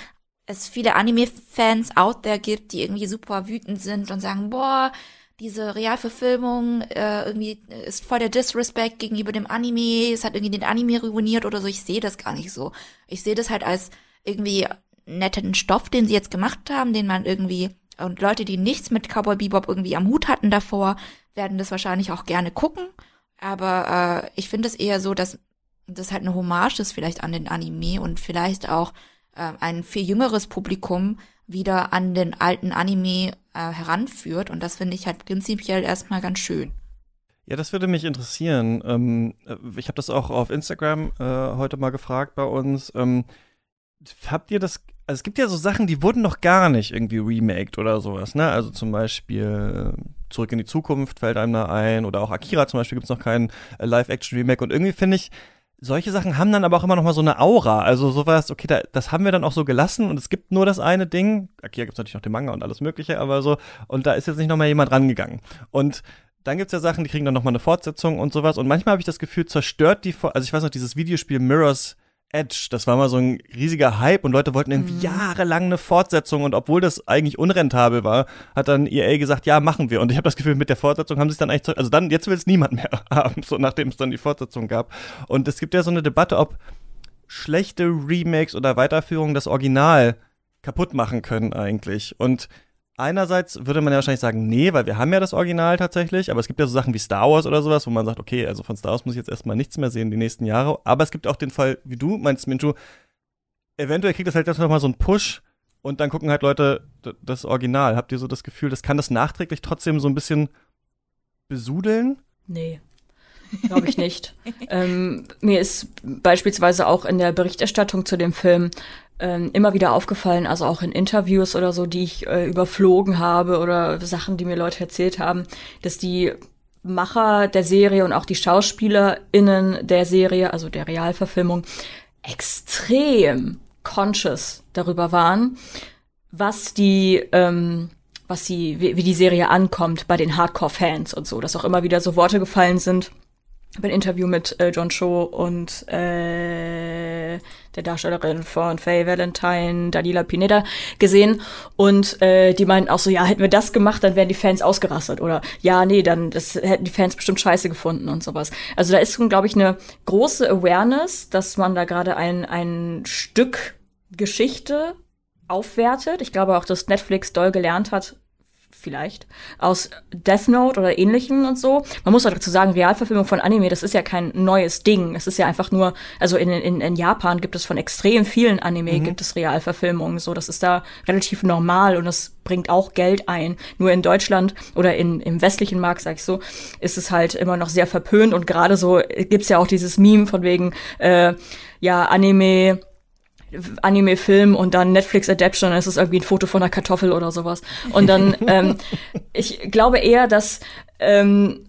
es viele Anime-Fans out there gibt, die irgendwie super wütend sind und sagen, boah, diese Realverfilmung äh, irgendwie ist voll der Disrespect gegenüber dem Anime, es hat irgendwie den Anime ruiniert oder so. Ich sehe das gar nicht so. Ich sehe das halt als irgendwie netten Stoff, den sie jetzt gemacht haben, den man irgendwie und Leute, die nichts mit Cowboy Bebop irgendwie am Hut hatten davor, werden das wahrscheinlich auch gerne gucken. Aber äh, ich finde es eher so, dass das halt eine Hommage ist vielleicht an den Anime und vielleicht auch äh, ein viel jüngeres Publikum wieder an den alten Anime äh, heranführt. Und das finde ich halt prinzipiell erstmal ganz schön. Ja, das würde mich interessieren. Ähm, äh, ich habe das auch auf Instagram äh, heute mal gefragt bei uns. Ähm, habt ihr das? Also es gibt ja so Sachen, die wurden noch gar nicht irgendwie remaked oder sowas, ne? Also zum Beispiel äh, Zurück in die Zukunft fällt einem da ein oder auch Akira zum Beispiel gibt's noch keinen äh, Live-Action-Remake und irgendwie finde ich, solche Sachen haben dann aber auch immer noch mal so eine Aura. Also sowas, okay, da, das haben wir dann auch so gelassen und es gibt nur das eine Ding. Akira gibt's natürlich noch den Manga und alles mögliche, aber so, und da ist jetzt nicht noch mal jemand rangegangen. Und dann gibt's ja Sachen, die kriegen dann noch mal eine Fortsetzung und sowas. Und manchmal habe ich das Gefühl, zerstört die, also ich weiß noch, dieses Videospiel Mirror's Edge, das war mal so ein riesiger Hype und Leute wollten irgendwie jahrelang eine Fortsetzung und obwohl das eigentlich unrentabel war, hat dann EA gesagt, ja, machen wir. Und ich habe das Gefühl, mit der Fortsetzung haben sie es dann eigentlich, zurück- also dann, jetzt will es niemand mehr haben, so nachdem es dann die Fortsetzung gab. Und es gibt ja so eine Debatte, ob schlechte Remakes oder Weiterführungen das Original kaputt machen können eigentlich. Und einerseits würde man ja wahrscheinlich sagen, nee, weil wir haben ja das Original tatsächlich, aber es gibt ja so Sachen wie Star Wars oder sowas, wo man sagt, okay, also von Star Wars muss ich jetzt erstmal nichts mehr sehen die nächsten Jahre. Aber es gibt auch den Fall, wie du meinst, Minju, eventuell kriegt das halt jetzt noch mal so einen Push und dann gucken halt Leute das Original. Habt ihr so das Gefühl, das kann das nachträglich trotzdem so ein bisschen besudeln? Nee. Glaube ich nicht. ähm, mir ist beispielsweise auch in der Berichterstattung zu dem Film ähm, immer wieder aufgefallen, also auch in Interviews oder so, die ich äh, überflogen habe oder Sachen, die mir Leute erzählt haben, dass die Macher der Serie und auch die SchauspielerInnen der Serie, also der Realverfilmung, extrem conscious darüber waren, was die, ähm, was sie, wie, wie die Serie ankommt bei den Hardcore-Fans und so, dass auch immer wieder so Worte gefallen sind. Ein Interview mit äh, John Cho und äh, der Darstellerin von Faye Valentine, Dalila Pineda, gesehen und äh, die meinten auch so, ja, hätten wir das gemacht, dann wären die Fans ausgerastet oder ja, nee, dann das hätten die Fans bestimmt scheiße gefunden und sowas. Also da ist, glaube ich, eine große Awareness, dass man da gerade ein, ein Stück Geschichte aufwertet. Ich glaube auch, dass Netflix doll gelernt hat vielleicht, aus Death Note oder ähnlichen und so. Man muss auch dazu sagen, Realverfilmung von Anime, das ist ja kein neues Ding. Es ist ja einfach nur, also in, in, in Japan gibt es von extrem vielen Anime, mhm. gibt es Realverfilmungen. So, das ist da relativ normal und das bringt auch Geld ein. Nur in Deutschland oder in, im westlichen Markt, sag ich so, ist es halt immer noch sehr verpönt und gerade so gibt's ja auch dieses Meme von wegen, äh, ja, Anime Anime-Film und dann Netflix-Adaption, dann ist es irgendwie ein Foto von einer Kartoffel oder sowas. Und dann, ähm, ich glaube eher, dass, ähm,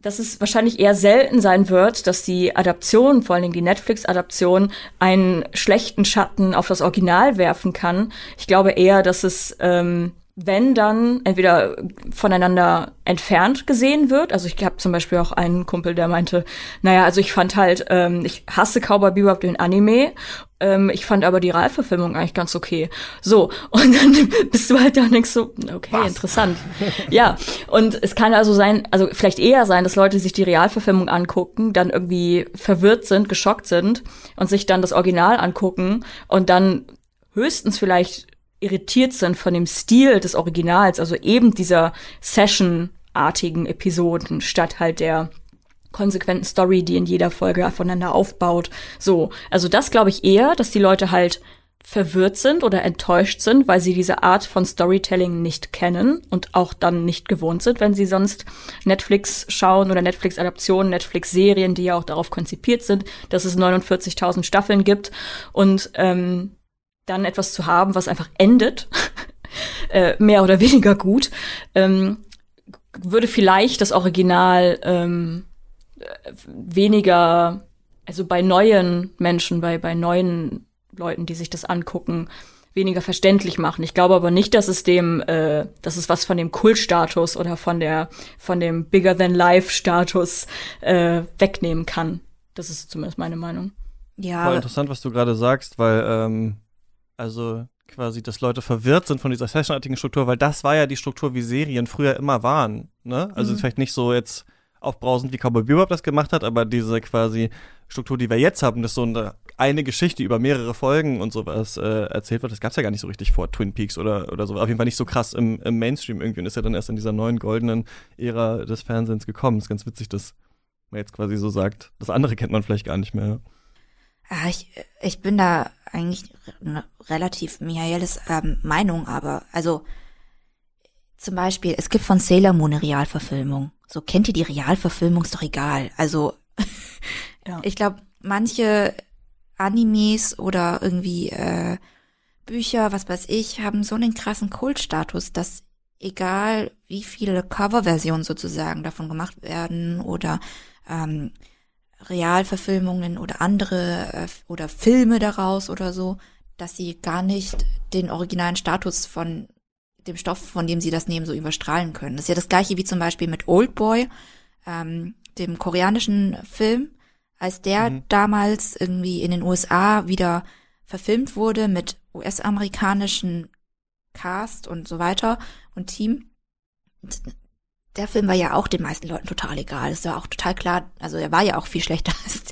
dass es wahrscheinlich eher selten sein wird, dass die Adaption, vor allen Dingen die Netflix-Adaption, einen schlechten Schatten auf das Original werfen kann. Ich glaube eher, dass es ähm, wenn dann entweder voneinander entfernt gesehen wird. Also ich habe zum Beispiel auch einen Kumpel, der meinte, naja, also ich fand halt, ähm, ich hasse Cowboy Bebop den Anime, ähm, ich fand aber die Realverfilmung eigentlich ganz okay. So, und dann bist du halt da und denkst so, okay, Was? interessant. ja, und es kann also sein, also vielleicht eher sein, dass Leute sich die Realverfilmung angucken, dann irgendwie verwirrt sind, geschockt sind und sich dann das Original angucken und dann höchstens vielleicht irritiert sind von dem Stil des Originals, also eben dieser Session-artigen Episoden, statt halt der konsequenten Story, die in jeder Folge aufeinander aufbaut. So, also das glaube ich eher, dass die Leute halt verwirrt sind oder enttäuscht sind, weil sie diese Art von Storytelling nicht kennen und auch dann nicht gewohnt sind, wenn sie sonst Netflix schauen oder Netflix-Adaptionen, Netflix-Serien, die ja auch darauf konzipiert sind, dass es 49.000 Staffeln gibt und ähm, dann etwas zu haben, was einfach endet, äh, mehr oder weniger gut, ähm, würde vielleicht das Original ähm, weniger, also bei neuen Menschen, bei, bei neuen Leuten, die sich das angucken, weniger verständlich machen. Ich glaube aber nicht, dass es dem, äh, dass es was von dem Kultstatus oder von der, von dem Bigger than Life Status äh, wegnehmen kann. Das ist zumindest meine Meinung. Ja. Voll interessant, was du gerade sagst, weil ähm, also quasi, dass Leute verwirrt sind von dieser sessionartigen Struktur, weil das war ja die Struktur, wie Serien früher immer waren. Ne? Also mhm. vielleicht nicht so jetzt aufbrausend, wie Cowboy Bebop das gemacht hat, aber diese quasi Struktur, die wir jetzt haben, dass so eine, eine Geschichte über mehrere Folgen und sowas äh, erzählt wird, das gab's ja gar nicht so richtig vor Twin Peaks oder, oder so. Auf jeden Fall nicht so krass im, im Mainstream irgendwie und ist ja dann erst in dieser neuen goldenen Ära des Fernsehens gekommen. Ist ganz witzig, dass man jetzt quasi so sagt. Das andere kennt man vielleicht gar nicht mehr. Ja, ich, ich bin da eigentlich eine relativ Michaelis ähm, Meinung, aber also zum Beispiel, es gibt von Sailor Moon eine Realverfilmung. So kennt ihr die Realverfilmung, ist doch egal. Also ja. ich glaube, manche Animes oder irgendwie äh, Bücher, was weiß ich, haben so einen krassen Kultstatus, dass egal wie viele Coverversionen sozusagen davon gemacht werden oder ähm, Realverfilmungen oder andere äh, oder Filme daraus oder so, dass sie gar nicht den originalen Status von dem Stoff, von dem sie das nehmen, so überstrahlen können. Das ist ja das gleiche wie zum Beispiel mit Old Boy, ähm, dem koreanischen Film, als der mhm. damals irgendwie in den USA wieder verfilmt wurde mit US-amerikanischen Cast und so weiter und Team der Film war ja auch den meisten Leuten total egal. Es war auch total klar, also er war ja auch viel schlechter als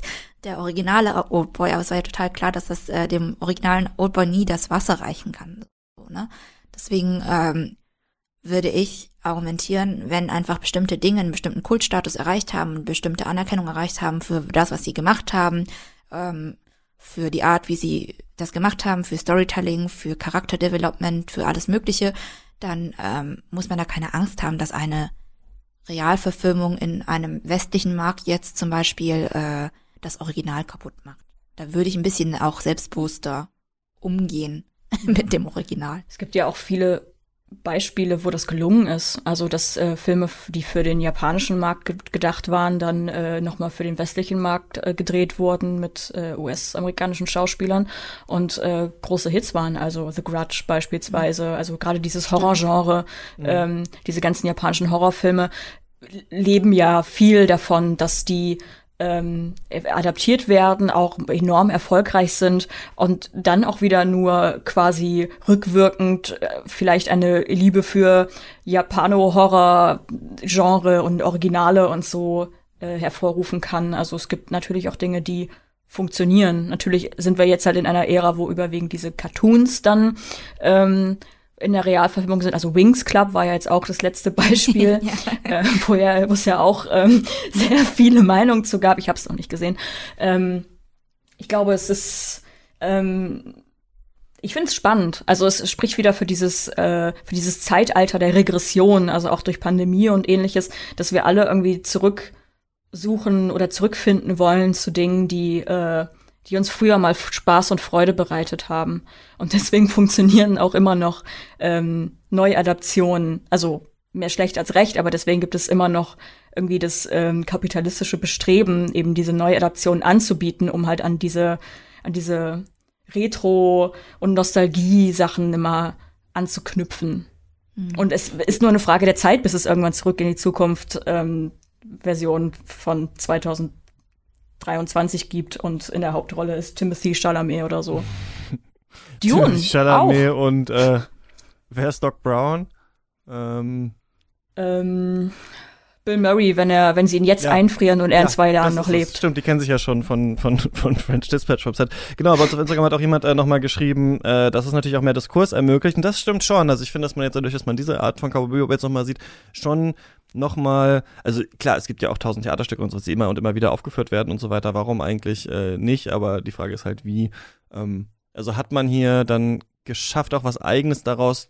der originale Oldboy, aber es war ja total klar, dass das äh, dem originalen Oldboy nie das Wasser reichen kann. So, ne? Deswegen ähm, würde ich argumentieren, wenn einfach bestimmte Dinge einen bestimmten Kultstatus erreicht haben, bestimmte Anerkennung erreicht haben für das, was sie gemacht haben, ähm, für die Art, wie sie das gemacht haben, für Storytelling, für Charakterdevelopment, für alles Mögliche, dann ähm, muss man da keine Angst haben, dass eine Realverfilmung in einem westlichen Markt jetzt zum Beispiel äh, das Original kaputt macht. Da würde ich ein bisschen auch selbstbewusster umgehen mit dem Original. Es gibt ja auch viele Beispiele, wo das gelungen ist. Also dass äh, Filme, die für den japanischen Markt ge gedacht waren, dann äh, nochmal für den westlichen Markt äh, gedreht wurden mit äh, US-amerikanischen Schauspielern und äh, große Hits waren. Also The Grudge beispielsweise. Also gerade dieses Horrorgenre, mhm. ähm, diese ganzen japanischen Horrorfilme leben ja viel davon, dass die ähm, adaptiert werden, auch enorm erfolgreich sind und dann auch wieder nur quasi rückwirkend äh, vielleicht eine Liebe für Japano-Horror-Genre und Originale und so äh, hervorrufen kann. Also es gibt natürlich auch Dinge, die funktionieren. Natürlich sind wir jetzt halt in einer Ära, wo überwiegend diese Cartoons dann ähm, in der Realverfilmung sind. Also Wings Club war ja jetzt auch das letzte Beispiel, ja. äh, wo, ja, wo es ja auch ähm, sehr viele Meinungen zu gab. Ich habe es noch nicht gesehen. Ähm, ich glaube, es ist ähm, ich finde es spannend. Also es spricht wieder für dieses, äh, für dieses Zeitalter der Regression, also auch durch Pandemie und ähnliches, dass wir alle irgendwie zurücksuchen oder zurückfinden wollen zu Dingen, die, äh, die uns früher mal Spaß und Freude bereitet haben. Und deswegen funktionieren auch immer noch ähm, Neuadaptionen, also mehr schlecht als recht, aber deswegen gibt es immer noch irgendwie das ähm, kapitalistische Bestreben, eben diese Neuadaptionen anzubieten, um halt an diese, an diese Retro- und Nostalgie-Sachen immer anzuknüpfen. Mhm. Und es ist nur eine Frage der Zeit, bis es irgendwann zurück in die Zukunft ähm, Version von 2023 gibt und in der Hauptrolle ist Timothy Chalamet oder so. Dune Timothy Chalamet auch. und äh, wer ist Doc Brown? Ähm, ähm, Bill Murray, wenn er, wenn sie ihn jetzt ja. einfrieren und er ja, in zwei Jahren noch lebt. Stimmt, die kennen sich ja schon von, von, von French Dispatch Website. Genau, aber auf Instagram hat auch jemand äh, nochmal geschrieben, äh, dass es natürlich auch mehr Diskurs ermöglicht. Und das stimmt schon. Also ich finde, dass man jetzt dadurch, dass man diese Art von Cowboy jetzt nochmal sieht, schon nochmal, also klar, es gibt ja auch tausend Theaterstücke und so, die immer und immer wieder aufgeführt werden und so weiter. Warum eigentlich äh, nicht? Aber die Frage ist halt, wie. Ähm, also hat man hier dann geschafft, auch was Eigenes daraus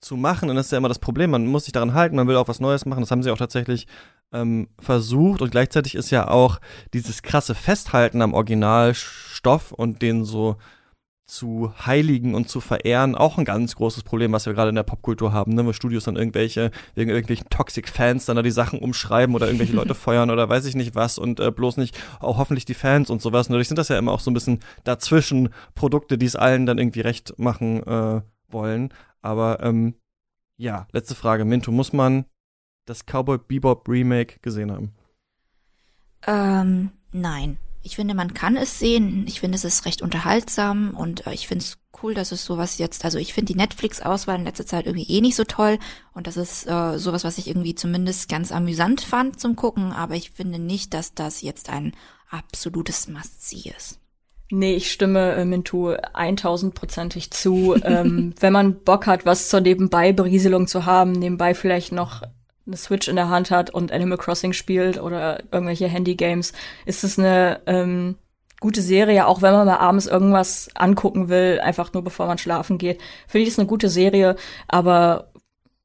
zu machen. Und das ist ja immer das Problem. Man muss sich daran halten, man will auch was Neues machen. Das haben sie auch tatsächlich ähm, versucht. Und gleichzeitig ist ja auch dieses krasse Festhalten am Originalstoff und den so zu heiligen und zu verehren auch ein ganz großes Problem, was wir gerade in der Popkultur haben, ne? wo Studios dann irgendwelche, wegen irgendwelchen Toxic Fans dann da die Sachen umschreiben oder irgendwelche Leute feuern oder weiß ich nicht was und äh, bloß nicht auch hoffentlich die Fans und sowas. Und dadurch sind das ja immer auch so ein bisschen dazwischen Produkte, die es allen dann irgendwie recht machen äh, wollen. Aber ähm, ja, letzte Frage. Minto, muss man das Cowboy Bebop Remake gesehen haben? Ähm, nein. Ich finde, man kann es sehen. Ich finde, es ist recht unterhaltsam und äh, ich finde es cool, dass es sowas jetzt, also ich finde die Netflix-Auswahl in letzter Zeit irgendwie eh nicht so toll und das ist äh, sowas, was ich irgendwie zumindest ganz amüsant fand zum Gucken, aber ich finde nicht, dass das jetzt ein absolutes Must-See ist. Nee, ich stimme äh, Mintu 1000%ig zu. ähm, wenn man Bock hat, was zur Nebenbei-Berieselung zu haben, nebenbei vielleicht noch eine Switch in der Hand hat und Animal Crossing spielt oder irgendwelche Handy-Games, ist es eine ähm, gute Serie, auch wenn man mal abends irgendwas angucken will, einfach nur bevor man schlafen geht. Finde ich es eine gute Serie, aber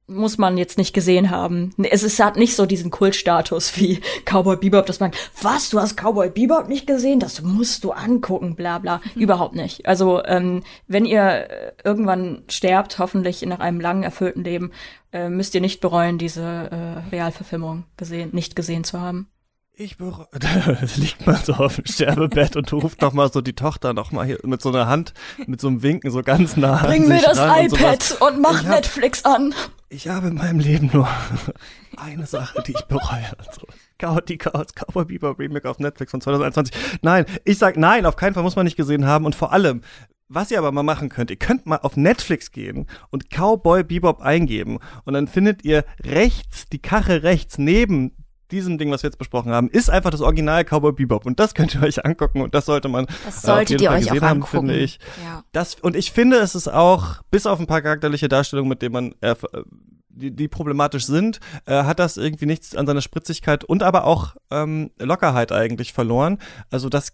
muss man jetzt nicht gesehen haben. Es ist, hat nicht so diesen Kultstatus wie Cowboy Bebop, dass man, was, du hast Cowboy Bebop nicht gesehen? Das musst du angucken, bla bla. Mhm. Überhaupt nicht. Also, ähm, wenn ihr äh, irgendwann sterbt, hoffentlich nach einem langen, erfüllten Leben, äh, müsst ihr nicht bereuen, diese äh, Realverfilmung gesehen, nicht gesehen zu haben. Ich bereue. Liegt man so auf dem Sterbebett und ruft noch mal so die Tochter noch mal hier mit so einer Hand, mit so einem Winken so ganz nah. Bring mir das iPad und, und mach hab, Netflix an. Ich habe in meinem Leben nur eine Sache, die ich bereue. Also, die Chaos Cowboy Bebop Remake auf Netflix von 2021. Nein, ich sag nein, auf keinen Fall muss man nicht gesehen haben und vor allem, was ihr aber mal machen könnt, ihr könnt mal auf Netflix gehen und Cowboy Bebop eingeben und dann findet ihr rechts, die Kache rechts neben diesem Ding, was wir jetzt besprochen haben, ist einfach das Original Cowboy Bebop. Und das könnt ihr euch angucken und das sollte man das solltet äh, ihr euch auch haben, angucken. finde ich. Ja. Das, und ich finde, es ist auch, bis auf ein paar charakterliche Darstellungen, mit denen man äh, die, die problematisch sind, äh, hat das irgendwie nichts an seiner Spritzigkeit und aber auch ähm, Lockerheit eigentlich verloren. Also das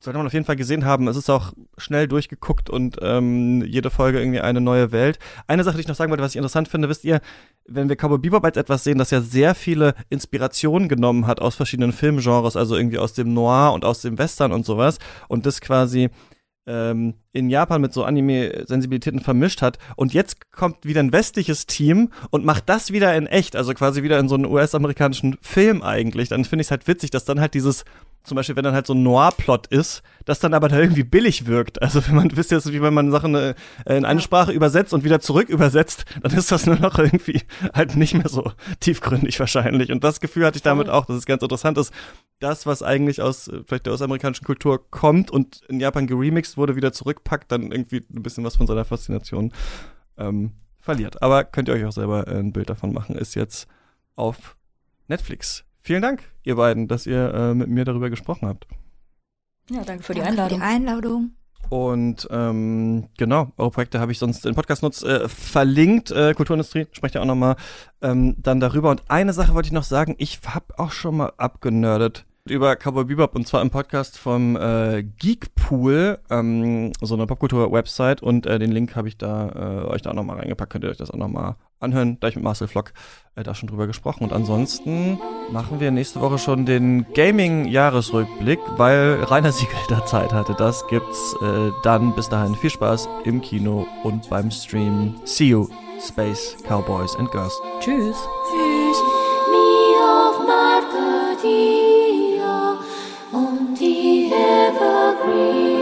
sollte man auf jeden Fall gesehen haben. Es ist auch schnell durchgeguckt und ähm, jede Folge irgendwie eine neue Welt. Eine Sache, die ich noch sagen wollte, was ich interessant finde, wisst ihr, wenn wir Cowboy Bebop als etwas sehen, das ja sehr viele Inspirationen genommen hat aus verschiedenen Filmgenres, also irgendwie aus dem Noir und aus dem Western und sowas und das quasi ähm, in Japan mit so Anime-Sensibilitäten vermischt hat. Und jetzt kommt wieder ein westliches Team und macht das wieder in echt, also quasi wieder in so einen US-amerikanischen Film eigentlich. Dann finde ich es halt witzig, dass dann halt dieses zum Beispiel, wenn dann halt so ein Noir-Plot ist, das dann aber da irgendwie billig wirkt. Also wenn man, wisst ihr, wie wenn man Sachen äh, in eine Sprache übersetzt und wieder zurück übersetzt, dann ist das nur noch irgendwie halt nicht mehr so tiefgründig wahrscheinlich. Und das Gefühl hatte ich damit auch, dass es ganz interessant ist, das, was eigentlich aus äh, vielleicht der ausamerikanischen Kultur kommt und in Japan geremixed wurde, wieder zurückpackt, dann irgendwie ein bisschen was von seiner Faszination ähm, verliert. Aber könnt ihr euch auch selber äh, ein Bild davon machen, ist jetzt auf Netflix Vielen Dank, ihr beiden, dass ihr äh, mit mir darüber gesprochen habt. Ja, danke für die Einladung. Für die Einladung. Und ähm, genau, eure Projekte habe ich sonst in Podcast-Nutz äh, verlinkt. Äh, Kulturindustrie, sprecht ja auch nochmal ähm, dann darüber. Und eine Sache wollte ich noch sagen, ich habe auch schon mal abgenördet über Cowboy Bebop und zwar im Podcast vom äh, Geekpool, ähm, so eine Popkultur-Website und äh, den Link habe ich da äh, euch da auch nochmal reingepackt, könnt ihr euch das auch nochmal anhören, da ich mit Marcel Flock äh, da schon drüber gesprochen und ansonsten machen wir nächste Woche schon den Gaming-Jahresrückblick, weil Rainer Siegel da Zeit hatte, das gibt's äh, dann bis dahin viel Spaß im Kino und beim Stream. See you, Space Cowboys and Girls. Tschüss. Tschüss, mir auf Marketing und die Evergreen.